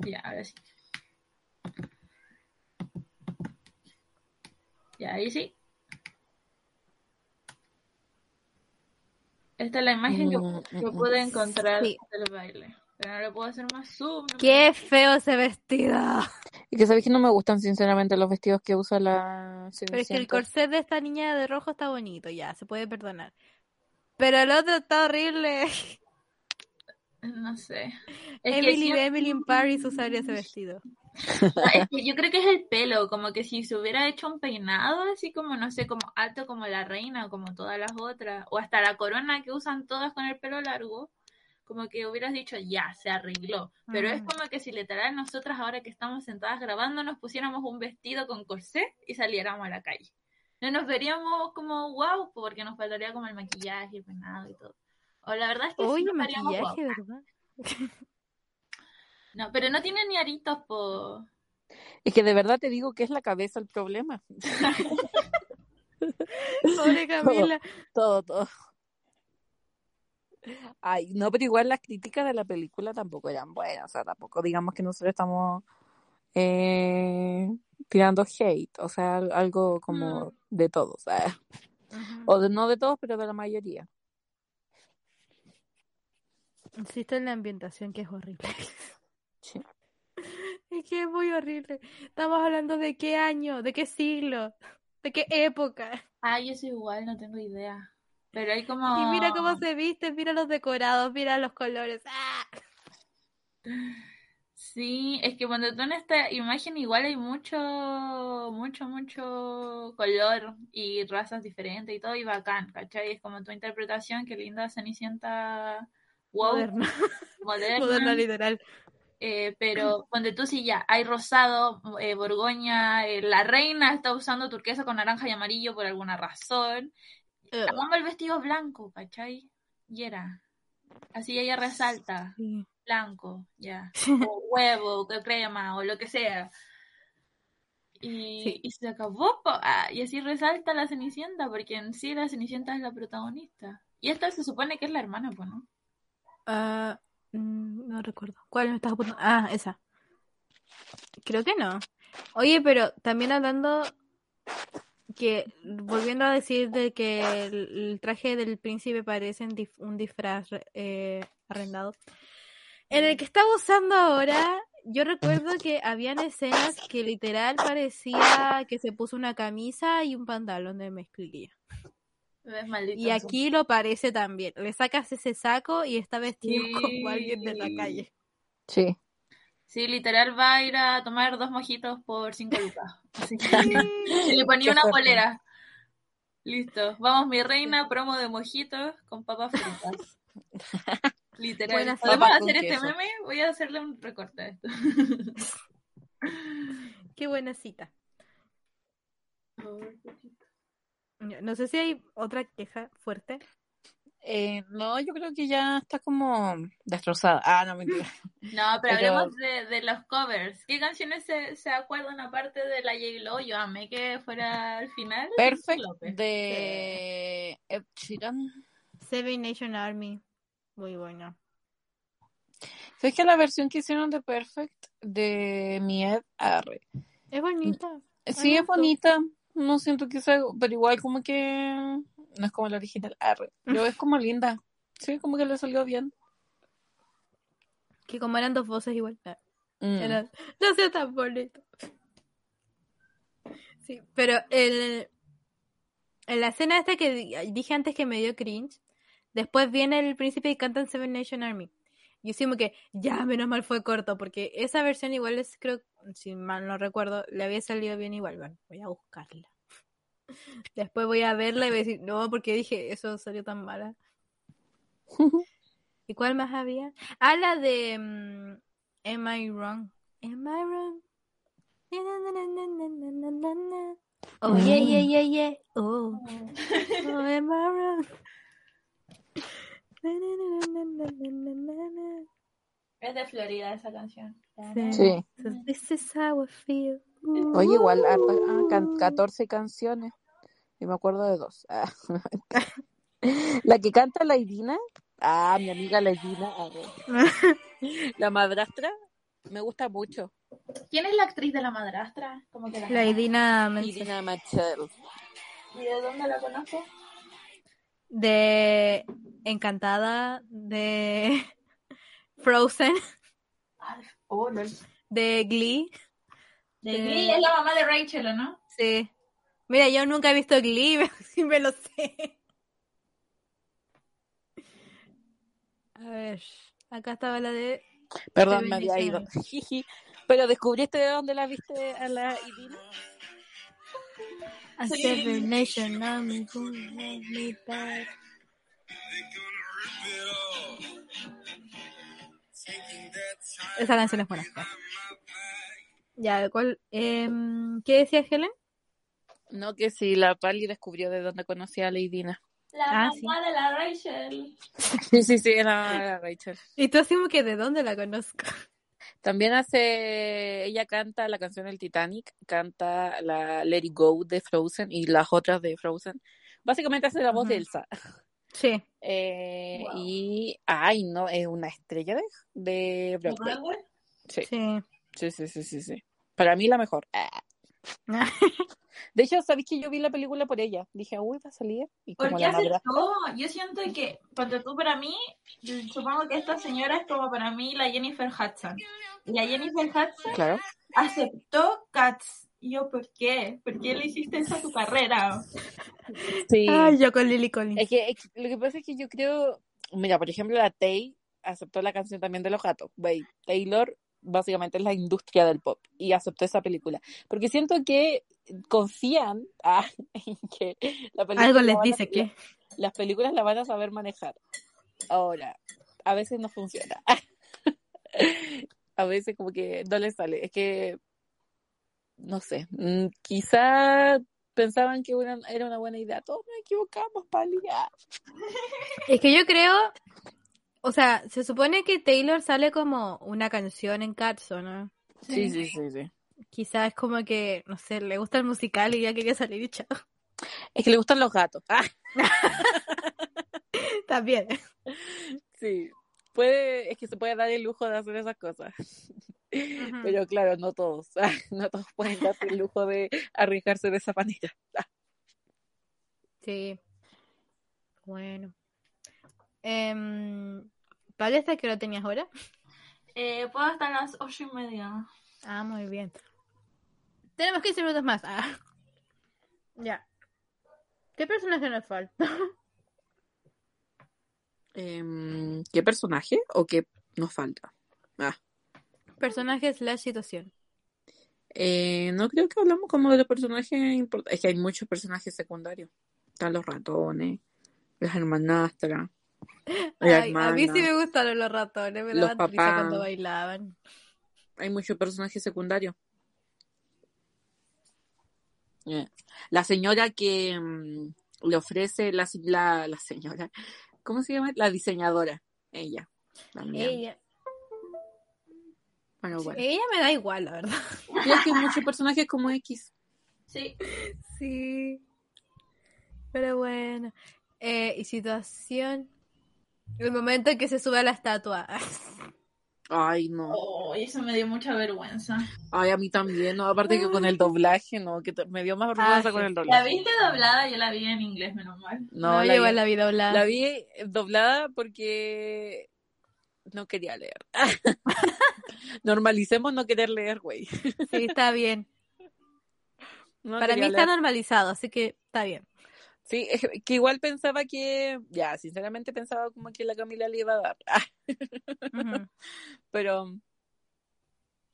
Ya, ahora sí. Ya, ahí sí. Esta es la imagen que, Mm, que mm, pude encontrar Sí. del baile. Pero no le puedo hacer más zoom. no me- ¡Qué feo ese vestido! Y que sabéis que no me gustan sinceramente los vestidos que usa la Pero es que el corset de esta niña de rojo está bonito, ya, se puede perdonar. Pero el otro está horrible. No sé. Es que Emily siempre- de Emily in Paris usaría ese vestido. Es que yo creo que es el pelo, como que si se hubiera hecho un peinado así como, no sé, como alto como la reina o como todas las otras, o hasta la corona que usan todas con el pelo largo, como que hubieras dicho, ya, se arregló. Pero es Mm. como que si literal nosotras ahora que estamos sentadas grabando nos pusiéramos un vestido con corsé y saliéramos a la calle. No nos veríamos como wow, porque nos faltaría como el maquillaje, el peinado y todo. O la verdad es que sí nos veríamos maquillaje, guau. ¿verdad? No, pero no tiene ni aritos, po. Es que de verdad te digo que es la cabeza el problema. Pobre Camila. Todo, todo. Ay, no, pero igual las críticas de la película tampoco eran buenas, o sea, tampoco digamos que nosotros estamos eh, tirando hate, o sea, al- algo como de todos, o de, no de todos, pero de la mayoría. Insisto en la ambientación que es horrible. Sí. Es que es muy horrible. Estamos hablando de qué año, de qué siglo, de qué época. Ah, yo soy igual, no tengo idea. Pero hay como... Y mira cómo se viste, mira los decorados, mira los colores. ¡Ah! Sí, es que cuando tú en esta imagen igual hay mucho, mucho, mucho color y razas diferentes y todo, y bacán, ¿cachai? Es como tu interpretación, qué linda Cenicienta wow, Moderna, moderna, moderna literal. Eh, pero donde tú sí ya hay rosado, eh, Borgoña, eh, la reina está usando turquesa con naranja y amarillo por alguna razón. Hagamos el vestido blanco, ¿cachai? Y era. Así ella resalta, Sí. blanco, ya. O huevo, o crema, o lo que sea. Y, Sí. y se acabó. Ah, y así resalta la Cenicienta, porque en sí la Cenicienta es la protagonista. Y esta se supone que es la hermana, pues, ¿no? Ah, mm, no recuerdo. ¿Cuál me estás apuntando? Ah, esa. Creo que no. Oye, pero también hablando que, volviendo a decir de que el, traje del príncipe parece un disfraz eh, arrendado. En el que estaba usando ahora, yo recuerdo que habían escenas que literal parecía que se puso una camisa y un pantalón de mezclilla. Maldito. Y aquí lo parece también. Le sacas ese saco y está vestido Sí. como alguien de la calle. Sí. Sí, literal va a ir a tomar dos mojitos por cinco lucas. Así que y le ponía Qué una fuerte. polera. Listo. Vamos, mi reina, promo de mojitos con papas fritas. Literal. ¿Podemos hacer este queso. meme? Voy a hacerle un recorte a esto. Qué buena cita. No sé si hay otra queja fuerte. Eh, no, yo creo que ya está como destrozada. Ah, no, mentira. No, pero, Pero- hablemos de, de los covers. ¿Qué canciones se, se acuerdan aparte de la J-Lo? Yo amé que fuera al final. Perfect López. de Ed Sheeran. Seven Nation Army. Muy buena. ¿Sabes que la versión que hicieron de Perfect de mi Ed Arre? Es bonita. Sí, me es bonita. No siento que sea, pero igual como que no es como la original Arre. Pero es como linda. Sí, como que le salió bien. Que como eran dos voces igual. ah, Mm. era- no sea tan bonito. Sí, pero el, en la escena esta que di- dije antes que me dio cringe, después viene el príncipe y cantan Seven Nation Army yo siento que ya, menos mal fue corto, porque esa versión igual es, creo, si mal no recuerdo, le había salido bien igual. Bueno, voy a buscarla. Después voy a verla y voy a decir, no, porque dije, eso salió tan mala. ¿Y cuál más había? Ah, la de mm, Am I Wrong? Am I Wrong? Oh, yeah, yeah, ah. yeah, yeah. Oh, oh am I wrong? Es de Florida esa canción. Sí. Sí. So this is how I feel. Oye, igual, harta- ah, can- 14 canciones. Y me acuerdo de dos. Ah. La que canta la Irina. Ah, mi amiga la Irina. La madrastra. Me gusta mucho. ¿Quién es la actriz de la madrastra? Como que la... La Idina Menzel. Irina Machel. ¿Y de dónde la conozco? De Encantada, de Frozen, oh, no. de Glee. De Glee es la mamá de Rachel, ¿o no? Sí. Mira, yo nunca he visto Glee, me lo sé. A ver, acá estaba la de... Perdón, me había ido. Pero descubriste de dónde la viste a la Irina. A Sí. Seven Nation love me back. Esa canción es buena. Ya, ¿cuál? em, ¿Qué decía Helen? No, que sí, la Pali descubrió de dónde conocía a la Irina. La Ah, mamá de la Rachel. Sí, sí, sí, era, era Rachel. Y tú así como que de dónde la conozco. También hace, ella canta la canción del Titanic, canta la Let It Go de Frozen y las otras de Frozen. Básicamente hace la voz de. Elsa. Sí. Eh, Wow. Y, ay, no, es una estrella de, de Broadway. Broadway. Sí, Sí. sí, sí, sí, sí, sí. Para mí la mejor. Ah. De hecho, ¿sabéis que yo vi la película por ella? Dije, uy, va a salir. Y ¿Por como qué la hace madre- todo? Yo siento que, cuando tú para mí, supongo que esta señora es como para mí la Jennifer Hudson. Y la Jennifer Hudson Claro. aceptó Cats. Y yo, ¿por qué? ¿Por qué le hiciste eso a tu carrera? Sí. Ay, yo con Lily Collins. Es que es que lo que pasa es que yo creo, mira, por ejemplo, la Tay aceptó la canción también de los gatos. Güey, Taylor básicamente es la industria del pop y aceptó esa película. Porque siento que confían ah, en que la película Algo la les van a- dice que. la- las películas la van a saber manejar. Ahora, a veces no funciona. a veces como que no les sale. Es que, no sé, mm, quizá pensaban que una- era una buena idea. Todos nos equivocamos, Pali. Es que yo creo, o sea, se supone que Taylor sale como una canción en Cats, ¿o no? Sí, sí, sí, sí. Quizás es como que, no sé, le gusta el musical y ya quería salir y chao. Es que le gustan los gatos. Ah, También. sí. Puede, es que se puede dar el lujo de hacer esas cosas. Pero claro, no todos. Ah, No todos pueden darse el lujo de arriesgarse de esa manera. Ah, Sí. Bueno. Eh, ¿Vale esta que lo tenías ahora? Eh, puedo hasta las ocho y media. Ah, muy bien. Tenemos 15 minutos más. Ah. Ya. ¿Qué personaje nos falta? Em, ¿Qué personaje o qué nos falta? Ah, personaje slash situación. eh, no creo que hablamos como de los personajes importantes. Es que hay muchos personajes secundarios. Están los ratones, las hermanastras, Ay, a mí sí me gustaron los ratones, me Los daban risa papás. cuando bailaban. Hay muchos personajes secundarios. Eh, La señora que mm, le ofrece, la, la, la señora, ¿cómo se llama? La diseñadora, ella. También. Ella, Bueno, bueno. ella me da igual, la verdad. Y es que hay muchos personajes como X. Sí. Sí. Pero bueno. Eh, y situación. El momento en que se sube a la estatua. Ay, no. Oh, eso me dio mucha vergüenza. Ay, a mí también, no. Aparte que con el doblaje, no, que me dio más vergüenza Ah, con sí. el ¿La doblaje. viste doblada? Yo la vi en inglés, menos mal. No, No, la, llegó vi, la vida hablada. la vi doblada porque no quería leer. Normalicemos no querer leer, güey. Sí, está bien. No Para mí está normalizado, así que está bien. Sí, que igual pensaba que, ya, sinceramente pensaba como que la Camila le iba a dar. Pero,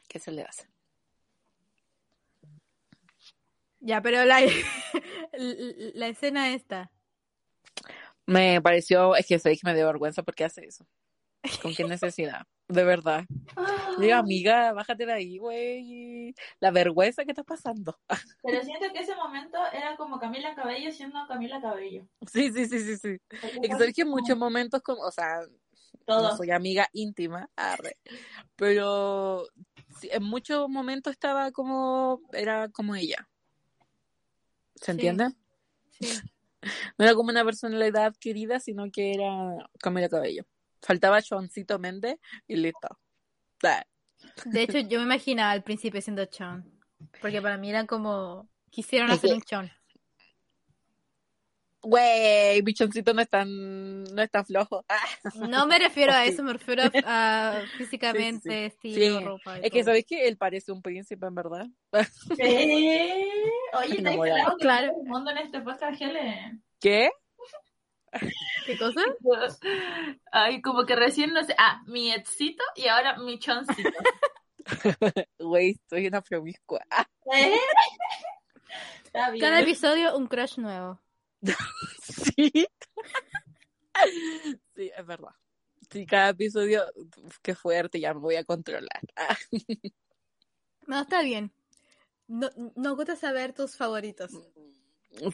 ¿qué se le hace? Ya, pero la, la escena esta. Me pareció, es que sabéis que me dio vergüenza porque hace eso. ¿Con qué necesidad? De verdad. Digo, amiga, bájate de ahí, güey. La vergüenza que estás pasando. Pero siento que ese momento era como Camila Cabello siendo Camila Cabello. Sí, sí, sí, sí, sí. Porque Es que fue sabéis que en como muchos momentos, como, o sea, Todo. no soy amiga íntima, arre, pero sí, en muchos momentos estaba como, era como ella. ¿Se entiende? Sí. No era como una personalidad querida, sino que era Camila Cabello. Faltaba Choncito Méndez y listo. De hecho, yo me imaginaba al principio siendo Chon. Porque para mí eran como. Quisieron hacer un Chon. Güey, mi choncito no es tan, no es tan flojo. Ah, No me refiero a Sí. eso, me refiero a, a físicamente, estilo, Sí. ropa. y Es que sabéis que él parece un príncipe, en verdad. Eh, Oye, te Enamorada. claro el mundo en este podcast, Helen. ¿Qué? ¿Qué cosa? Ay, como que recién no sé. Ah, mi exito y ahora mi choncito. Güey, soy una promiscua. ¿Eh? Está bien. Cada episodio un crush nuevo. sí. Sí, es verdad. Sí, cada episodio, qué fuerte, ya me voy a controlar. No, está bien. No, nos gusta saber tus favoritos.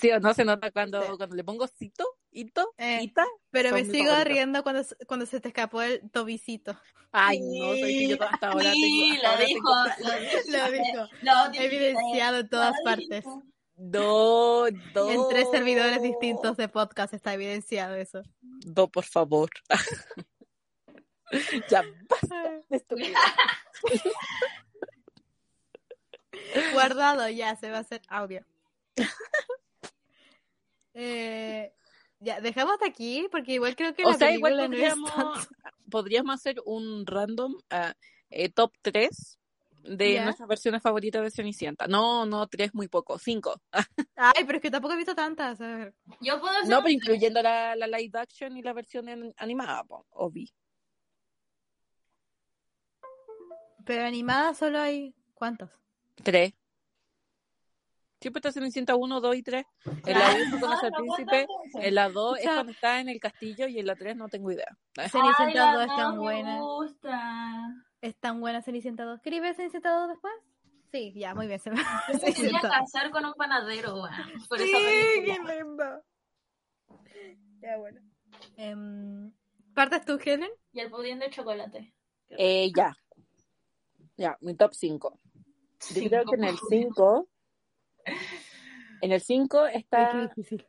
Sí, o no se nota cuando, Sí. cuando le pongo cito, Ito, Eh, Ita. Pero me sigo riendo cuando, se- cuando se te escapó el tobicito. Ay, no, soy que yo hasta ahora Sí, tengo. hasta lo ahora dijo, tengo- lo dijo. Lo dijo. Lo dijiste, Evidenciado en todas lo partes. No, no. En tres servidores distintos de podcast está evidenciado eso. No, por favor. ya basta de estupidez. Guardado ya, se va a hacer audio. Eh, ya, dejamos hasta aquí, porque igual creo que O la sea, igual película no es podríamos, podríamos hacer un random ah, eh, top 3 de nuestras versiones favoritas de Cenicienta. No, no, 3 muy poco, 5. Ay, pero es que tampoco he visto tantas. a ver. Yo puedo hacer No, pero incluyendo la, la live action y la versión en- animada, po, obvio. Pero animada solo hay. ¿Cuántos? 3. Siempre está Cenicienta 1, 2 y 3. En la 1 conoce al príncipe, en la 2 es cuando está en el castillo y en la 3 no tengo idea. Cenicienta Ay, la 2 es tan dos me buena. gusta. Es tan buena Cenicienta 2. ¿Queréis ver Cenicienta 2 después? Sí, ya, muy bien. Se me... Quería casar con un panadero. Por Sí, qué lindo. Ya, bueno. Em, ¿Partes tú, Helen? Y el pudín de chocolate. Eh, ya. Ya, mi top 5. Yo creo que en el 5. En el 5 está. difícil.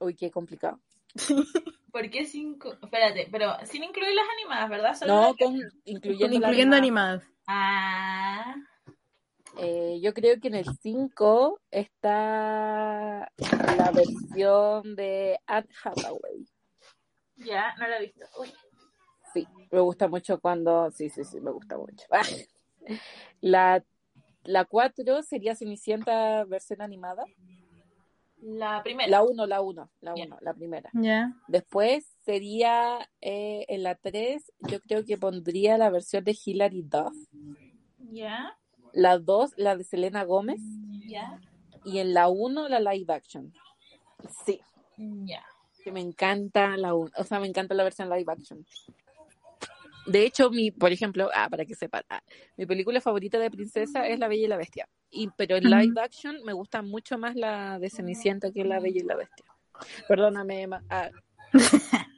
Uy, qué complicado. ¿Por qué cinco? Espérate, pero sin incluir las animadas, ¿verdad? Solo No, las- con, incluyendo, la Incluyendo animada. animadas. Ah, Eh, yo creo que en el 5 está la versión de Anne Hathaway. ya, no la he visto. Uy, Sí, me gusta mucho cuando... Sí, sí, sí, me gusta mucho. La, la 4 sería Cenicienta versión animada. la primera. La 1, la 1, la Ya. 1, la primera. Ya. Después sería eh, en la 3, yo creo que pondría la versión de Hilary Duff. Ya, La 2, la de Selena Gómez. ya, Y en la 1, la live action. Sí, ya. que me encanta la 1. O sea, me encanta la versión live action. De hecho, mi, por ejemplo, ah, para que sepan, ah, mi película favorita de princesa es La Bella y la Bestia. Y, pero en live action me gusta mucho más la de Cenicienta que La Bella y la Bestia. Perdóname, Emma. Ah.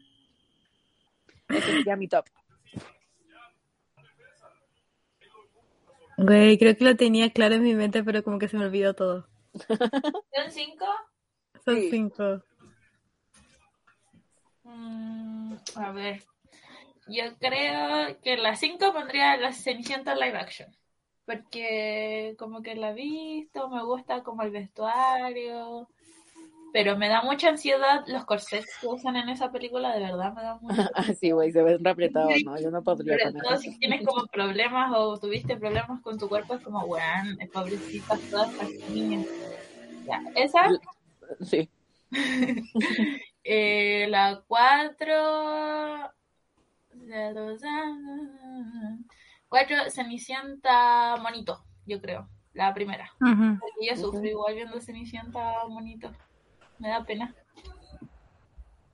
Ese sería mi top. Güey, creo que lo tenía claro en mi mente, pero como que se me olvidó todo. ¿Son cinco? Son Sí. cinco. Mm, a ver. Yo creo que la 5 pondría la Cenicienta live action. Porque como que la he visto, me gusta como el vestuario. Pero me da mucha ansiedad los corsets que usan en esa película, de verdad me da mucha Ah, sí, güey, se ven re apretados, ¿no? Yo no podría con todo si tienes como problemas o tuviste problemas con tu cuerpo, es como, weón, pobrecitas todas las niñas. Ya, esa, Sí. eh, la 4, 4, Cenicienta Monito, yo creo, la primera. Ujú. Porque yo sufro igual viendo Cenicienta Monito, me da pena.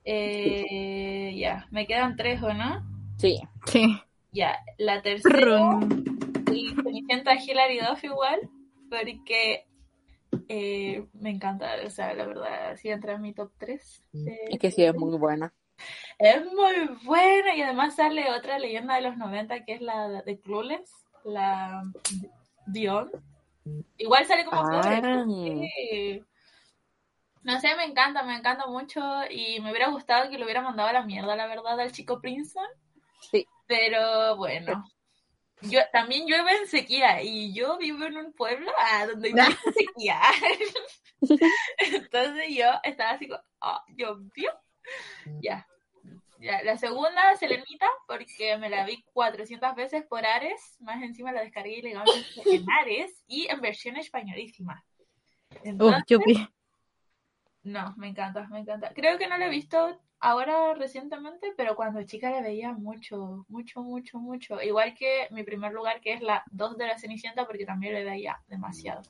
Eh, ya, me quedan tres, ¿o no? Sí. Sí. Ya, la tercera. Y Cenicienta Hilary Duff igual, porque eh, me encanta, o sea, la verdad, sí entra en mi top 3. Es que sí, es muy buena. Es muy buena y además sale otra leyenda de los 90 que es la de Clueless, la Dion. Igual sale como Ah. pobre. No sé, me encanta, me encanta mucho y me hubiera gustado que lo hubiera mandado a la mierda, la verdad, al chico Princeton. Sí. Pero bueno. Yo también llueve en sequía y yo vivo en un pueblo ah, donde llueve en sequía. Entonces yo estaba así como, oh, llovió. Ya. Ya. La segunda, Selenita, porque me la vi 400 veces por Ares, más encima la descargué ilegalmente en Ares y en versión españolísima. Uh, Entonces, chupi. no, me encanta, me encanta. Creo que no la he visto ahora recientemente, pero cuando chica la veía mucho, mucho, mucho, mucho. Igual que mi primer lugar, que es la 2 de la Cenicienta, porque también la veía demasiado.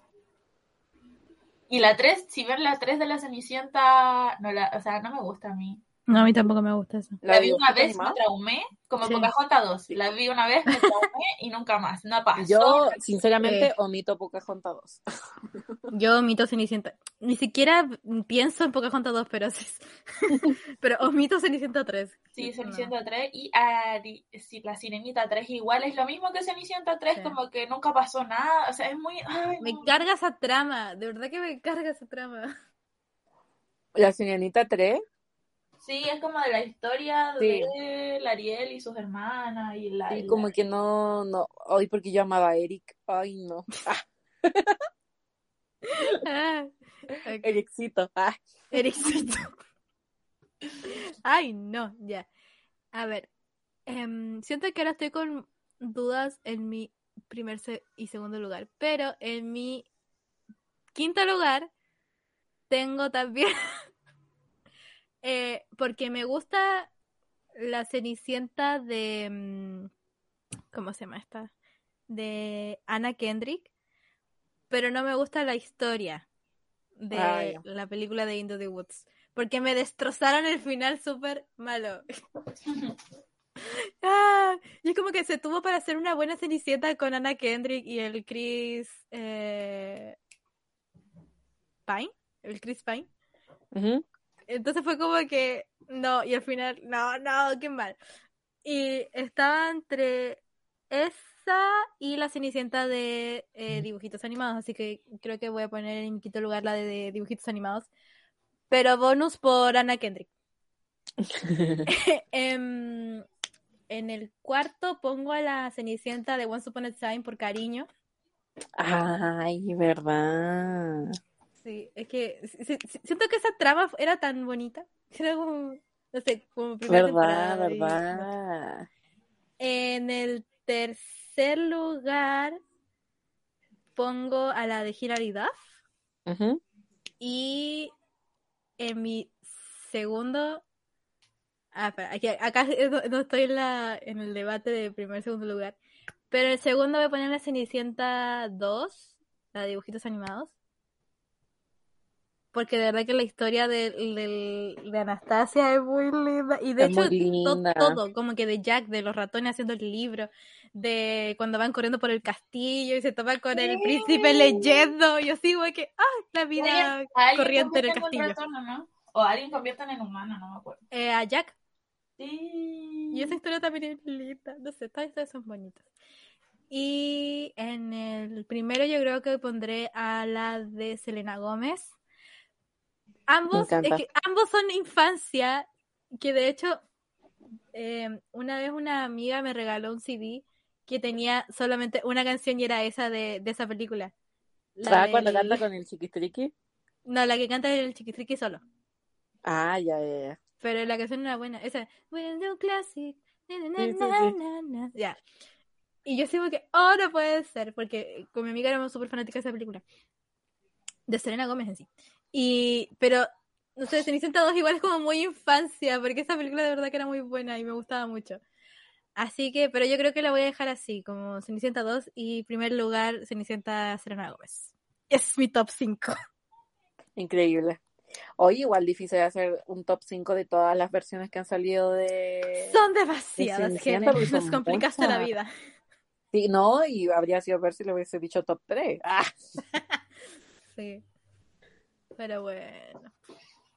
Y la 3, si ven la 3 de la Cenicienta, no la, o sea, no me gusta a mí. No, a mí tampoco me gusta eso. La, vi una vez, me traumé, como Sí. Pocahontas 2. La vi una vez, me traumé y nunca más. No pasó. Yo, sinceramente, Eh. omito Pocahontas 2. Yo omito Cenicienta. Ni siquiera pienso en Pocahontas 2, pero sí. pero omito Cenicienta 3. Sí, Cenicienta 3 y Ari, sí, la Sirenita 3 igual es lo mismo que Cenicienta 3, Sí. como que nunca pasó nada, o sea, es muy... ay, Me no. carga esa trama, de verdad que me carga esa trama. La Sirenita 3, Sí, es como de la historia Sí. de Ariel y sus hermanas y la... sí, y como la- que no, no, ay, porque yo amaba a Eric, ay, no, ah. Ericito, ah. Ericito. Ay, no, ya. A ver, em, siento que ahora estoy con dudas en mi primer se- y segundo lugar, pero en mi quinto lugar tengo también, eh, porque me gusta la Cenicienta de, mm, ¿cómo se llama esta? De Anna Kendrick, pero no me gusta la historia de Ah, la película de Into the Woods. Porque me destrozaron el final súper malo. ah, y es como que se tuvo para hacer una buena cenicienta con Anna Kendrick y el Chris eh, Pine. El Chris Pine. Ujú. Entonces fue como que no, y al final, no, no, qué mal. Y estaba entre esa y la Cenicienta de eh, dibujitos animados, así que creo que voy a poner en quinto lugar la de, de dibujitos animados. Pero bonus por Anna Kendrick. Em, en el cuarto pongo a la Cenicienta de Once Upon a Time por cariño. Ay, verdad. Sí, es que si- si- si- siento que esa trama era tan bonita. Era como, no sé, como primera Verdad, temporada y- verdad. En el tercer lugar pongo a la de Hilary Duff. Y en mi segundo. Ah, espera, aquí- acá no, estoy en, la, en el debate de primer segundo lugar. Pero el segundo voy a poner la Cenicienta 2, la de dibujitos animados. Porque de verdad que la historia de, de Anastasia es muy linda. Y de Es hecho, to- todo, como que de Jack, de los ratones haciendo el libro, de cuando van corriendo por el castillo y se topan con el Sí. príncipe leyendo. Yo sigo de que, ah, la vida corriente en el castillo. ratón, ¿o ¿no? O alguien convierten en humano, no me acuerdo. Eh, a Jack. Sí. Y esa historia también es linda. No sé, todas estas son bonitas. Y en el primero yo creo que pondré a la de Selena Gómez. Ambos, es encanta. que ambos son infancia, que de hecho eh, una vez una amiga me regaló un CD que tenía solamente una canción y era esa de, de esa película. La Ah, cuando canta con el chiquistriqui. No, la que canta es el chiquitriqui solo. Ah, ya, ya, ya. Pero la canción era buena. Esa, do classic. na, na, na. Ya. Y yo sigo que, oh, no puede ser, porque con mi amiga éramos súper fanáticas de esa película. De Selena Gómez en sí. Y, pero, no sé, Cenicienta 2 igual es como muy infancia, porque esa película de verdad que era muy buena y me gustaba mucho. Así que, pero yo creo que la voy a dejar así, como Cenicienta 2 y primer lugar Cenicienta Selena Gómez. Es mi top 5. Increíble. Hoy igual difícil hacer un top 5 de todas las versiones que han salido de... Son demasiadas, porque Nos complicaste la vida. Sí, no, y habría sido ver si le hubiese dicho top 3. Ah, Sí. Pero bueno.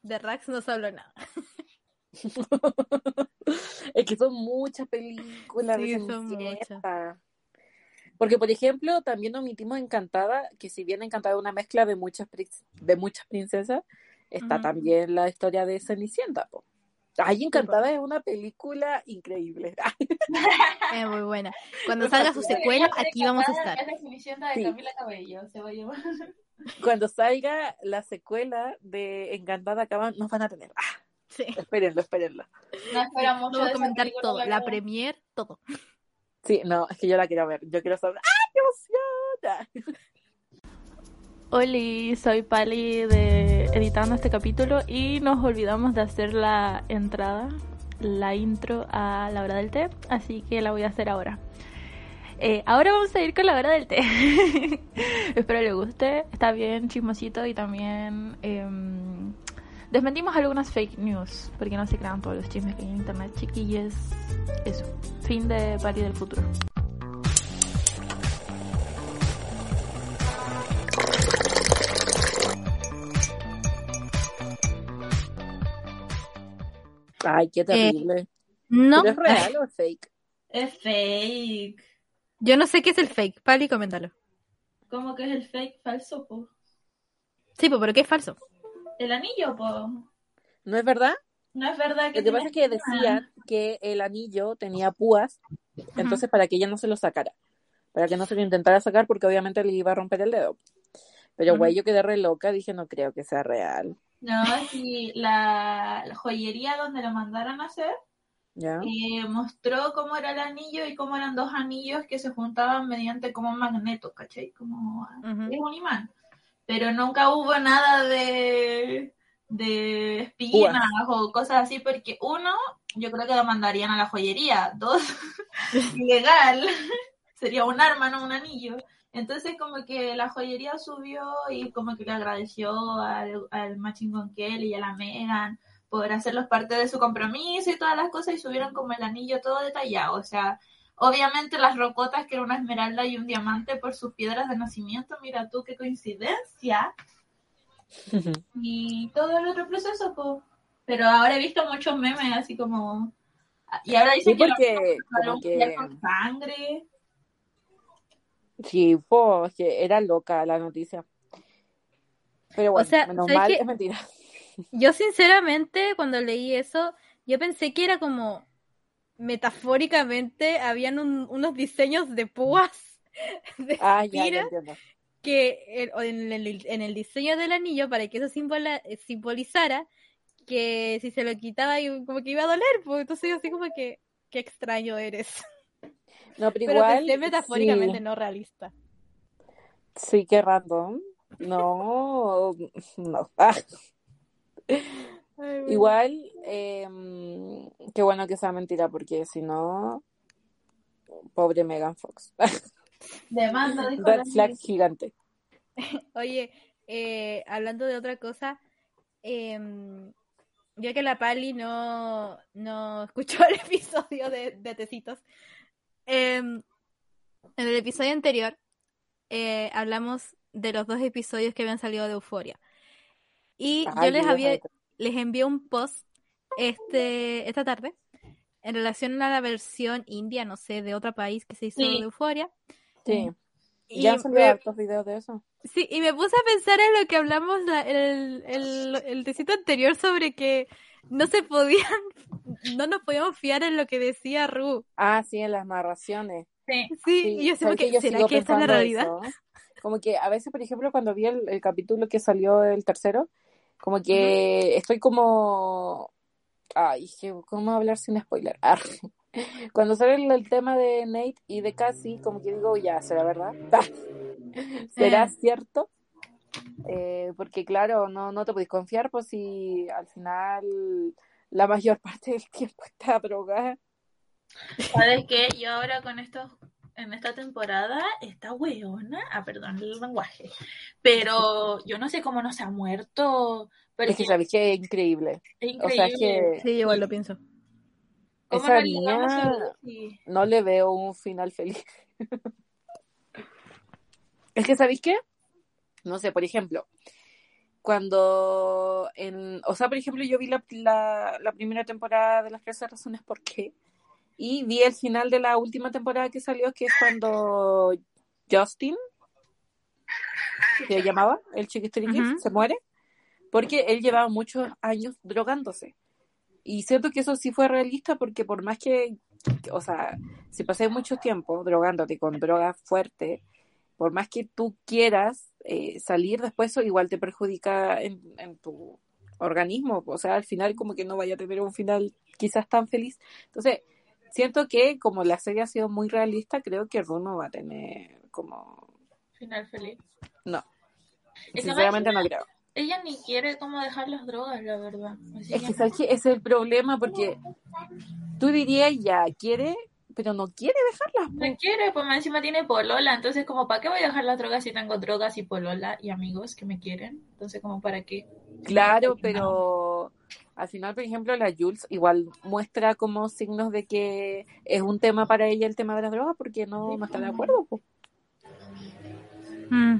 De Rax no se habló nada. es que son muchas películas Sí, son Cenicienta. Porque, por ejemplo, también omitimos Encantada, que si bien Encantada es una mezcla de muchas, prin- de muchas princesas, está también la historia de Cenicienta. Po. Ay, Encantada es una película increíble. Es muy buena. Cuando salga su secuela, aquí vamos a estar. Es la Cenicienta de Sí. Camila Cabello, se va a llamar. Cuando salga la secuela de Encantada, acaban, nos van a tener. Ah, Sí. espérenlo, espérenlo. No espera mucho Vamos de a esa comentar todo. La verdad. premier, todo. Sí, no, es que yo la quiero ver. Yo quiero saber. ¡Ah, qué emoción! Hola, soy Pali de editando este capítulo y nos olvidamos de hacer la entrada, la intro a la hora del té, así que la voy a hacer ahora. Eh, ahora vamos a ir con la hora del té. Espero le guste, está bien chismosito y también em, desmentimos algunas fake news, porque no se crean todos los chismes que hay en internet, chiquillos. Eso. Fin de Party del futuro. Ay, qué terrible. No, ¿Pero es real o es fake? Es fake. Yo no sé qué es el fake. Pali, coméntalo. ¿Cómo que es el fake falso, po? Sí, pues, pero ¿qué es falso? El anillo, po. ¿No es verdad? No es verdad que Lo que pasa es que decían que el anillo tenía púas, entonces para que ella no se lo sacara, para que no se lo intentara sacar porque obviamente le iba a romper el dedo. Pero güey, yo quedé re loca, dije no creo que sea real. No, sí, la, la joyería donde lo mandaron a hacer ¿Ya? eh, mostró cómo era el anillo y cómo eran dos anillos que se juntaban mediante como un magneto, ¿cachai? Como Ujú. es un imán. Pero nunca hubo nada de, de espinas o cosas así, porque uno, yo creo que lo mandarían a la joyería. Dos, ilegal. Sería un arma, no un anillo. Entonces como que la joyería subió y como que le agradeció al, al Machine Gun Kelly y a la Megan por hacerlos parte de su compromiso y todas las cosas y subieron como el anillo todo detallado. O sea, obviamente las rocotas que era una esmeralda y un diamante por sus piedras de nacimiento, mira tú qué coincidencia. Y todo el otro proceso, pues. Pero ahora he visto muchos memes así como... Y ahora dicen Sí, que lo porque como limpiar que con sangre. sí, pues, que era loca la noticia. Pero bueno, sea, menos ¿sabes mal, es mentira. Yo sinceramente, cuando leí eso, yo pensé que era como metafóricamente habían un- unos diseños de púas de Ah, ya, ya que en el, en el diseño del anillo para que eso simbola- eh, simbolizara que si se lo quitaba como que iba a doler, pues entonces yo así como que qué extraño eres. No, pero, Pero igual, pensé metafóricamente, sí, no realista. sí, qué random. No, no. Ah, igual, em, qué bueno que sea mentira, porque si no, pobre Megan Fox. Demanda, dijo Red flag gigante. Oye, eh, hablando de otra cosa, em, ya que la Pali no, no escuchó el episodio de, de Tecitos, em, en el episodio anterior eh, hablamos de los dos episodios que habían salido de Euforia. Y Ay, yo les había, les envié un post este, esta tarde en relación a la versión india, no sé, de otro país que se hizo Sí. de Euforia. Sí, Y ya han hartos videos de eso. Sí, y me puse a pensar en lo que hablamos la- el, el, el tecito anterior sobre que no se podían, no nos podíamos fiar en lo que decía Ru. Ah, sí, en las narraciones. Sí. Sí, Sí, y yo sé ¿sabes que? Yo ¿será que esta es la realidad? eso. Como que a veces, por ejemplo, cuando vi el, el capítulo que salió el tercero, como que estoy como... Ay, que- ¿cómo hablar sin spoiler? Ah, Cuando sale el, tema de Nate y de Cassie, como que digo, ya, ¿será verdad? ¿Será cierto? Eh, porque claro, no, no te podéis confiar, pues si al final la mayor parte del tiempo está drogada. ¿Sabes qué? Yo ahora con estos, en esta temporada, esta weona, ah, perdón el lenguaje, pero yo no sé cómo no se ha muerto, porque Es que sabéis que es increíble. es O sea, es increíble. que Sí, igual lo pienso. ¿Cómo esa no le damos niña? Sí. no le veo un final feliz. Es que, ¿sabéis qué? No sé, por ejemplo, cuando en, o sea, por ejemplo, yo vi la, la, la primera temporada de las 13 razones por qué y vi el final de la última temporada que salió, que es cuando Justin, que se llamaba, el chiquistiriquis, Ujú. se muere, porque él llevaba muchos años drogándose. Y siento que eso sí fue realista porque por más que, o sea, si pasé mucho tiempo drogándote con droga fuerte, por más que tú quieras eh, salir después, eso igual te perjudica en, en tu organismo. O sea, al final como que no vaya a tener un final quizás tan feliz. Entonces, siento que como la serie ha sido muy realista, creo que Runo va a tener como... Final feliz. No, Es sinceramente no creo. Ella ni quiere como dejar las drogas, la verdad. Así Es que que, es el problema porque tú dirías ya, quiere pero no quiere dejarlas. No quiere, pues más encima tiene polola, entonces como ¿para qué voy a dejar las drogas si tengo drogas y polola y amigos que me quieren? Entonces como ¿para qué? Claro, No. pero al final, por ejemplo, la Jules igual muestra como signos de que es un tema para ella el tema de las drogas porque no, no está de acuerdo. Mm.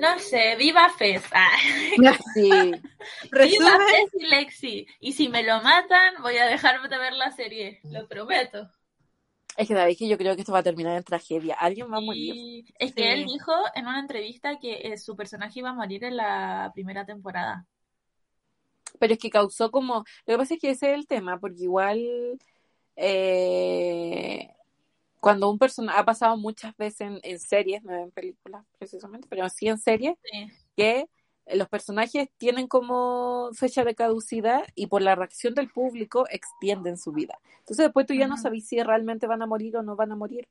No sé, viva Fez. Ah. Sí, Viva Fez y Lexi. Y si me lo matan, voy a dejarme de ver la serie, lo prometo. Es que sabéis que yo creo que esto va a terminar en tragedia. Alguien va a morir. Y es que él dijo en una entrevista que eh, su personaje iba a morir en la primera temporada. Pero es que causó como. Lo que pasa es que ese es el tema, porque igual. eh, cuando un personaje. Ha pasado muchas veces en, en series, no en películas precisamente, pero sí en series, Sí. que los personajes tienen como fecha de caducidad y por la reacción del público extienden su vida. Entonces después tú ya no sabes si realmente van a morir o no van a morir.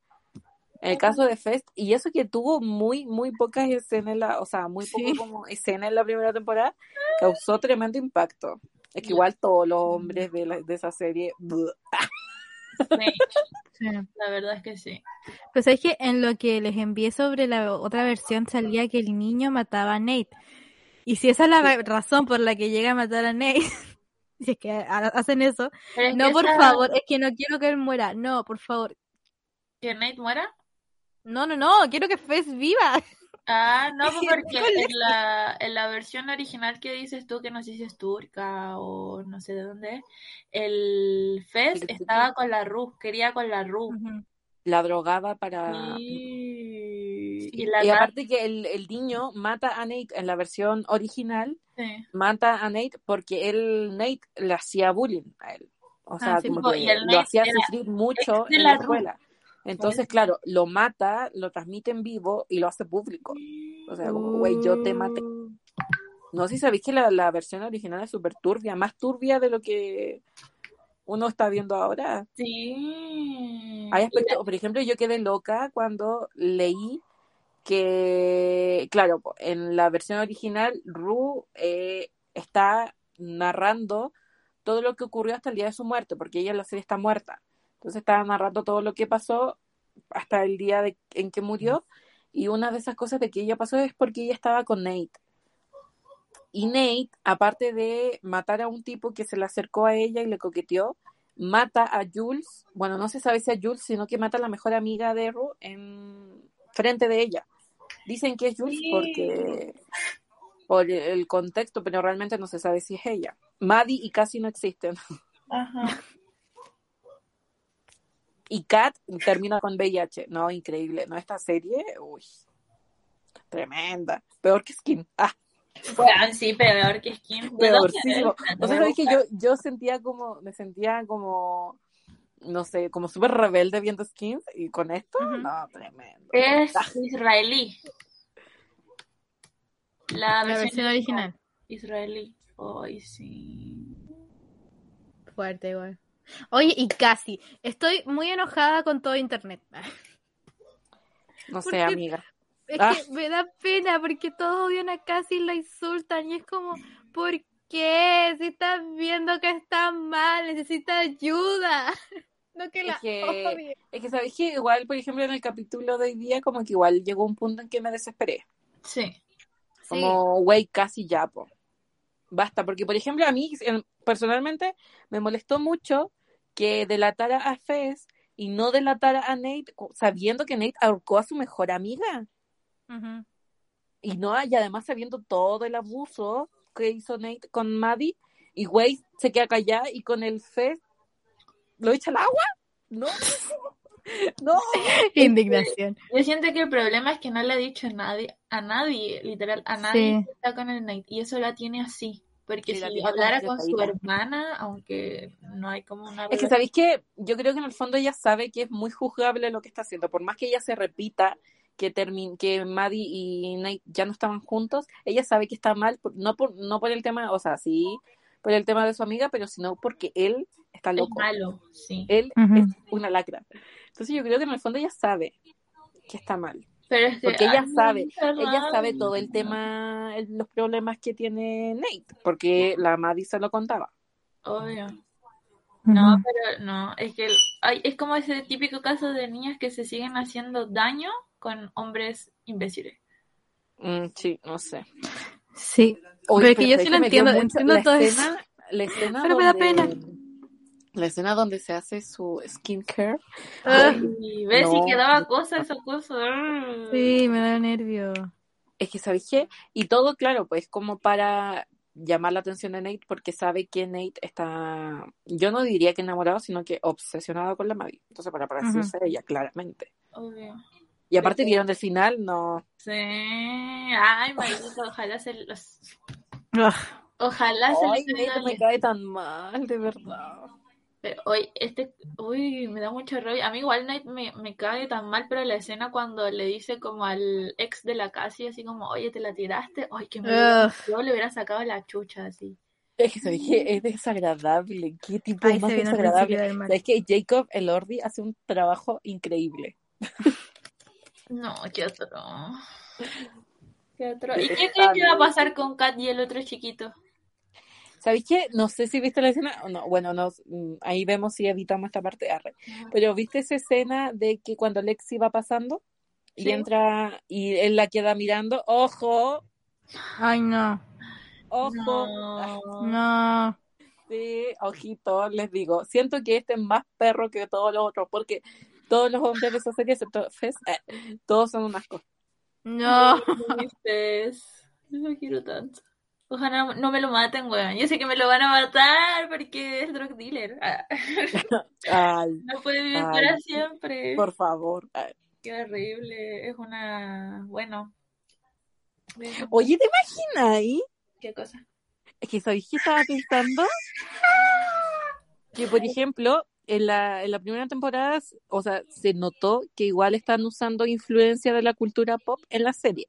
En el caso de Fest, y eso que tuvo muy, muy pocas escenas, en la, o sea, muy poco Sí. como escena en la primera temporada, causó tremendo impacto. Es que igual todos los hombres de, la- de esa serie, bleh. Sí, Sí. la verdad es que sí. Pues es que en lo que les envié sobre la otra versión salía que el niño mataba a Nate. Y si esa es la ra- razón por la que llega a matar a Nate, si es que ha- hacen eso, es no, por esa- favor, es que no quiero que él muera. No, por favor. ¿Que Nate muera? No, no, no, quiero que Fez viva. Ah, no, pues porque en la, en la versión original que dices tú, que no sé si es turca o no sé de dónde es, el Fez estaba con la Ru, quería con la Ru. La drogaba para... Sí. Y aparte que el, el niño mata a Nate en la versión original, sí. mata a Nate porque él, Nate, le hacía bullying a él. O sea, Ah, sí, como que y el lo hacía sufrir mucho en la escuela. Entonces, claro, lo mata, lo transmite en vivo y lo hace público. O sea, como, güey, yo te maté. Uh, No sé si sabéis que la, la versión original es súper turbia, más turbia de lo que uno está viendo ahora. Sí. Hay aspectos, por ejemplo, yo quedé loca cuando leí que, claro, en la versión original, Ru eh, está narrando todo lo que ocurrió hasta el día de su muerte, porque ella en la serie está muerta. Entonces estaba narrando todo lo que pasó hasta el día de, en que murió, y una de esas cosas de que ella pasó es porque ella estaba con Nate. Y Nate, aparte de matar a un tipo que se le acercó a ella y le coqueteó, mata a Jules, bueno, no se sabe si a Jules, sino que mata a la mejor amiga de Ru en frente de ella. Dicen que es Jules Sí. porque por el contexto, pero realmente no se sabe si es ella. Maddie y Cassie no existen. Ajá. Y Kat termina con VIH. No, increíble. No, esta serie, uy, tremenda. Peor que Skin. Ah, Bueno, sí, peor que Skin. ¿De dónde peorcísimo. es? O sea, sabes que yo, yo sentía como, me sentía como, no sé, como súper rebelde viendo Skins y con esto, no, tremendo. Es israelí. La, La versión original. Israelí. Ay, sí. Fuerte igual. Oye, y casi. Estoy muy enojada con todo internet. No ¿Por sé, amiga. Es Ah. que me da pena porque todos odian a Cassie y la insultan y es como, ¿por qué? Si estás viendo que está mal, necesita ayuda. No que la Es que, odie. es que sabéis que igual, por ejemplo, en el capítulo de hoy día, como que igual llegó un punto en que me desesperé. Sí. Como, güey, casi ya, po. Basta, porque por ejemplo, a mí en- personalmente me molestó mucho que delatara a Fez y no delatara a Nate, sabiendo que Nate ahorcó a su mejor amiga. Ujú. Y no, y además sabiendo todo el abuso que hizo Nate con Maddie, y güey se queda callada y con el Fez lo echa al agua. No, no. Indignación. Yo siento que el problema es que no le ha dicho a nadie, a nadie, literal, a nadie Sí. que está con el Nate. Y eso la tiene así. Porque Sí, si hablara con su hermana, aunque no hay como una Es que sabéis que yo creo que en el fondo ella sabe que es muy juzgable lo que está haciendo, por más que ella se repita que termin que Maddie y Nate ya no estaban juntos, ella sabe que está mal, por- no por no por el tema, o sea, sí, por el tema de su amiga, pero sino porque él está es loco. malo, sí. Él es una lacra. Entonces yo creo que en el fondo ella sabe que está mal, Pero es que, porque ella sabe, ella sabe todo el tema, el- los problemas que tiene Nate, porque la Maddie se lo contaba. Obvio. No, pero no, es que el- ay, es como ese típico caso de niñas que se siguen haciendo daño con hombres imbéciles. Mm, sí, no sé. Sí. Oye, Pero es que yo ¿sabes sí lo entiendo, entiendo la todo escena, La escena Pero me da donde- pena. La escena donde se hace su skincare. Ah, Y ves si quedaba cosa, esa cosa. sí, me da nervio. Es que, ¿sabes qué? Y todo, claro, pues como para llamar la atención de Nate, porque sabe que Nate está, yo no diría que enamorado, sino que obsesionado con la Maddie. Entonces, para parecerse a ella, claramente. Obvio. Y aparte, vieron el final, no. Sí. Ay, maldito, ojalá se los. Ugh. Ojalá se Ay, les Nate me cae tan mal, de verdad. Pero hoy, este, uy, me da mucho rollo. A mí igual Nate me, me cae tan mal, pero la escena cuando le dice como al ex de la Cassie, así como, oye, te la tiraste, ay, que me yo le hubiera sacado la chucha así. Es que, ¿sabes qué? Es desagradable. ¿Qué tipo Ahí más el desagradable? ¿Sabes que Jacob Elordi hace un trabajo increíble? No, qué otro. Qué otro. ¿Y qué Detestable. crees que va a pasar con Kat y el otro chiquito? ¿Sabéis qué? No sé si viste la escena, o no, bueno, no, mm, ahí vemos si evitamos esta parte, arre. pero ¿viste esa escena de que cuando Lexi va pasando y Sí. entra y él la queda mirando? ¡Ojo! Ay, no. ¡Ojo! No. No. Sí, ojito, les digo. Siento que este es más perro que todos los otros, porque todos los hombres de esa serie, excepto Fez, eh, todos son un asco. No. Dices, no lo quiero tanto. Ojalá no me lo maten, weón. Yo sé que me lo van a matar porque es drug dealer. Ah, Ay, No puede vivir Ay, para siempre. por favor. Ay. Qué horrible. Es una. Bueno. Oye, ¿te imaginas ahí? ¿Qué cosa? Es que ¿sabéis qué estaba pensando? Que, por ejemplo, en la, en la primera temporada, o sea, se notó que igual están usando influencia de la cultura pop en la serie.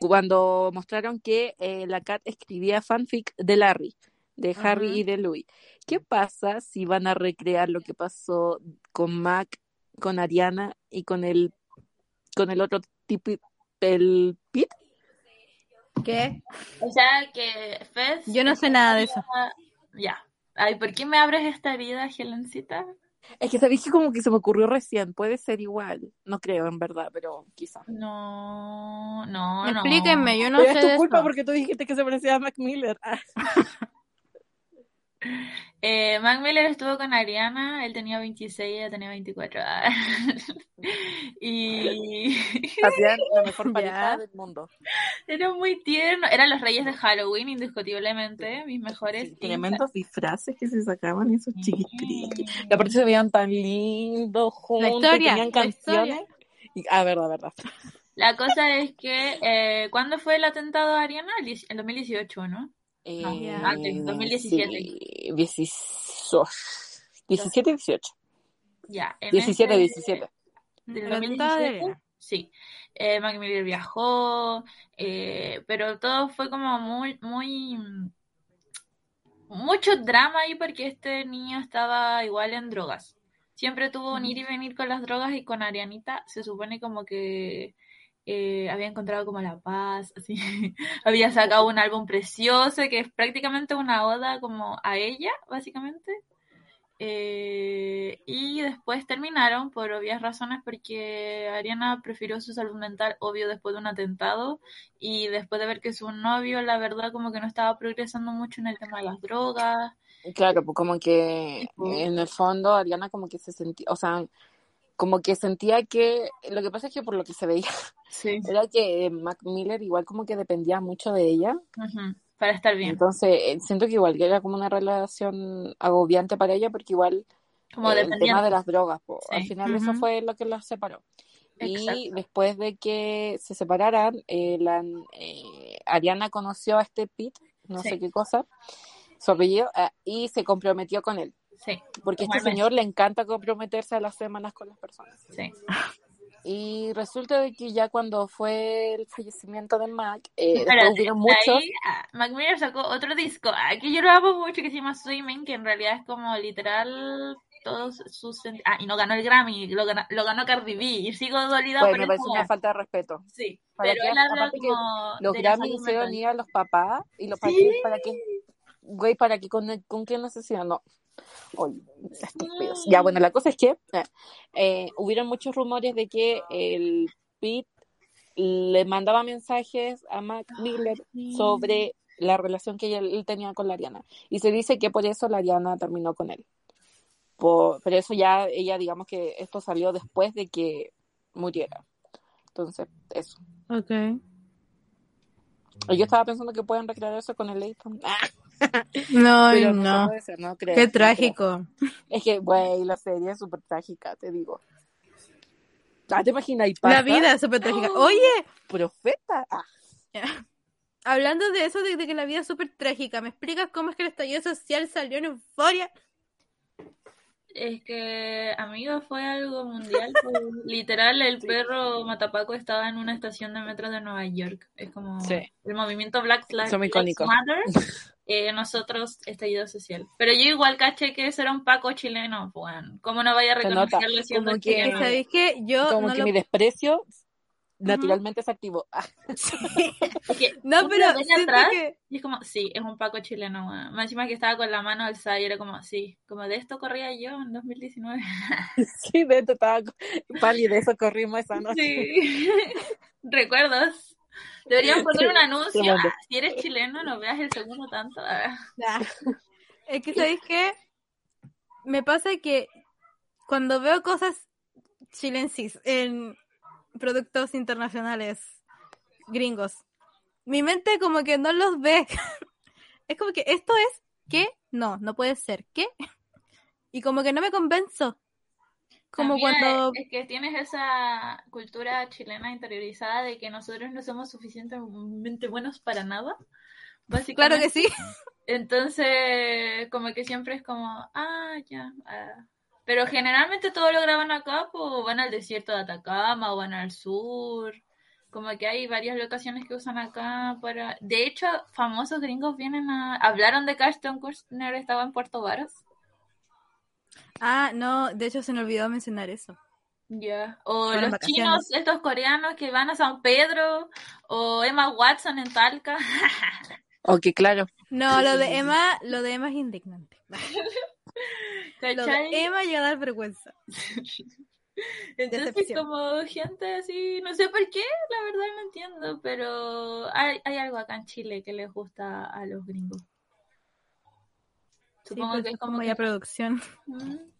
Cuando mostraron que eh, la Cat escribía fanfic de Larry, de Harry Ajá. y de Louis. ¿Qué pasa si van a recrear lo que pasó con Mac, con Ariana y con el, con el otro tipo, el Pete? ¿Qué? O sea que Fez. Yo no sé nada de eso. Ya. Ay, ¿por qué me abres esta herida, Helencita? Es que sabéis que como que se me ocurrió recién, puede ser igual, no creo en verdad, pero quizá. No, no, no. Explíquenme, yo no pero sé es tu de culpa eso. porque tú dijiste que se parecía a Mac Miller. Eh, Mac Miller estuvo con Ariana, él tenía 26, ella tenía 24. Ah. y Hacían la mejor pareja del mundo. era muy tierno. Eran los reyes de Halloween, indiscutiblemente, mis mejores. Sí, tremendos disfraces que se sacaban esos chiquitriques. Sí. Y aparte se veían tan lindos juntos, historia, tenían la canciones. Y, ah, verdad, verdad. La cosa es que, eh, ¿cuándo fue el atentado a Ariana? El 2018, ¿no? Eh, antes, 2017. sí, 18, 17, 18. Ya. en 17, ese- 17. del El atentado de 2017, Ariana. sí. Eh, Mac Miller viajó, eh, pero todo fue como muy, muy, mucho drama ahí porque este niño estaba igual en drogas. Siempre tuvo un ir y venir con las drogas y con Arianita se supone como que eh, había encontrado como la paz, así. había sacado un álbum precioso que es prácticamente una oda como a ella, básicamente. Eh, y después terminaron por obvias razones porque Ariana prefirió su salud mental, obvio, después de un atentado y después de ver que su novio, la verdad, como que no estaba progresando mucho en el tema de las drogas. Claro, pues como que en el fondo Ariana como que se sentía, o sea, como que sentía que, lo que pasa es que por lo que se veía, Sí. era que Mac Miller igual como que dependía mucho de ella. Para estar bien. Entonces, eh, siento que igual que era como una relación agobiante para ella porque igual Como eh, el tema de las drogas, po, Sí. al final eso Ujú. fue lo que las separó. Y Exacto. después de que se separaran, eh, la, eh, Ariana conoció a este Pete, no Sí. sé qué cosa, su apellido, eh, y se comprometió con él. Sí, Porque este señor le encanta comprometerse a las semanas con las personas. sí. Y resulta de que ya cuando fue el fallecimiento de Mac, eh, hubieron muchos. ahí ah, Mac Miller sacó otro disco, ah, que yo lo amo mucho, que se llama Swimming, que en realidad es como literal todos sus... Ah, y no ganó el Grammy, lo ganó, lo ganó Cardi B, y sigo dolida Pues por me parece una falta de respeto. Sí, ¿Para pero él habla que como Los Grammy ir a los papás y los Sí. papás, ¿para qué? Güey, ¿para qué? ¿Con, con qué necesidad? No. Estúpidos. Ya, bueno, la cosa es que eh, eh, hubieron muchos rumores de que el Pete le mandaba mensajes a Mac Miller sobre la relación que él, tenía con la Ariana. Y se dice que por eso la Ariana terminó con él. Por, pero eso ya, ella, digamos que esto salió después de que muriera. Entonces, eso. Ok. Yo estaba pensando que pueden recrear eso con el Leighton. No, Pero no. ser, no creo, Qué trágico. Es que, güey, la serie es súper trágica, te digo. Ah, ¿Te imaginas? Y La vida es súper trágica. Oye, Profeta. Ah, hablando de eso, de, de que la vida es súper trágica, ¿me explicas cómo es que el estallido social salió en euforia? Es que, amigo, fue algo mundial. pues, literal, el perro Matapaco estaba en una estación de metro de Nueva York. Es como Sí. el movimiento Black Lives. Matter. eh, nosotros, estallido social. Pero yo igual caché que ese era un Paco chileno. Bueno, ¿cómo no vaya a reconocerlo siendo como que- sabéis que yo como no que lo- mi desprecio naturalmente se activó. Ah, No, pero atrás que... Y es como, sí, es un Paco chileno, weón. Más encima que estaba con la mano alzada y era como, sí, como de esto corría yo en 2019. sí, de hecho estaba pálido, eso corrimos esa noche. Sí. ¿Recuerdas? Deberían poner un anuncio. Ah, si eres chileno, no veas el segundo tanto. Ah. Nah. Es que, ¿sabéis qué? Me pasa que cuando veo cosas chilensis en productos internacionales gringos, mi mente como que no los ve. Es como que esto es ¿qué? No, no puede ser. ¿Qué? Y como que no me convenzo. Como Amiga, cuando Es que tienes esa cultura chilena interiorizada de que nosotros no somos suficientemente buenos para nada. Claro que sí. Entonces, como que siempre es como, ah, ya. ah. Pero generalmente todo lo graban acá, pues van al desierto de Atacama o van al sur. Como que hay varias locaciones que usan acá para... De hecho, famosos gringos vienen a... Hablaron de Ashton Kutcher estaba en Puerto Varas. Ah, no, de hecho se me olvidó mencionar eso. Ya. O Fueron los vacaciones. chinos, estos coreanos que van a San Pedro. O Emma Watson en Talca. Ok, claro. No, lo de Emma, lo de Emma es indignante. Lo Emma llega a dar vergüenza. Entonces, Decepción. como gente así, no sé por qué, la verdad no entiendo, pero hay, hay algo acá en Chile que les gusta a los gringos. Sí, Supongo pues, que es es como como que... ya producción. Mm.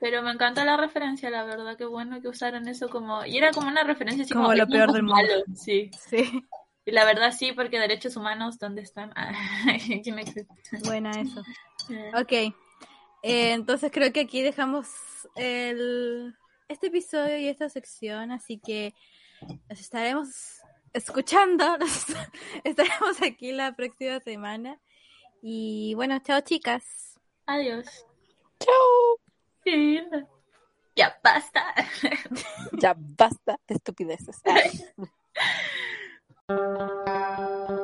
Pero me encanta la referencia, la verdad, qué bueno que usaron eso como... Y era como una referencia así Como como... lo el peor del mundo. malo, Sí. Sí, Y la verdad sí, porque derechos humanos, ¿dónde están? Buena eso. Ok, eh, entonces creo que aquí dejamos el, este episodio y esta sección, así que nos estaremos escuchando, nos estaremos aquí la próxima semana. Y bueno, chao chicas. Adiós. Chao. Ya basta. Ya basta de estupideces.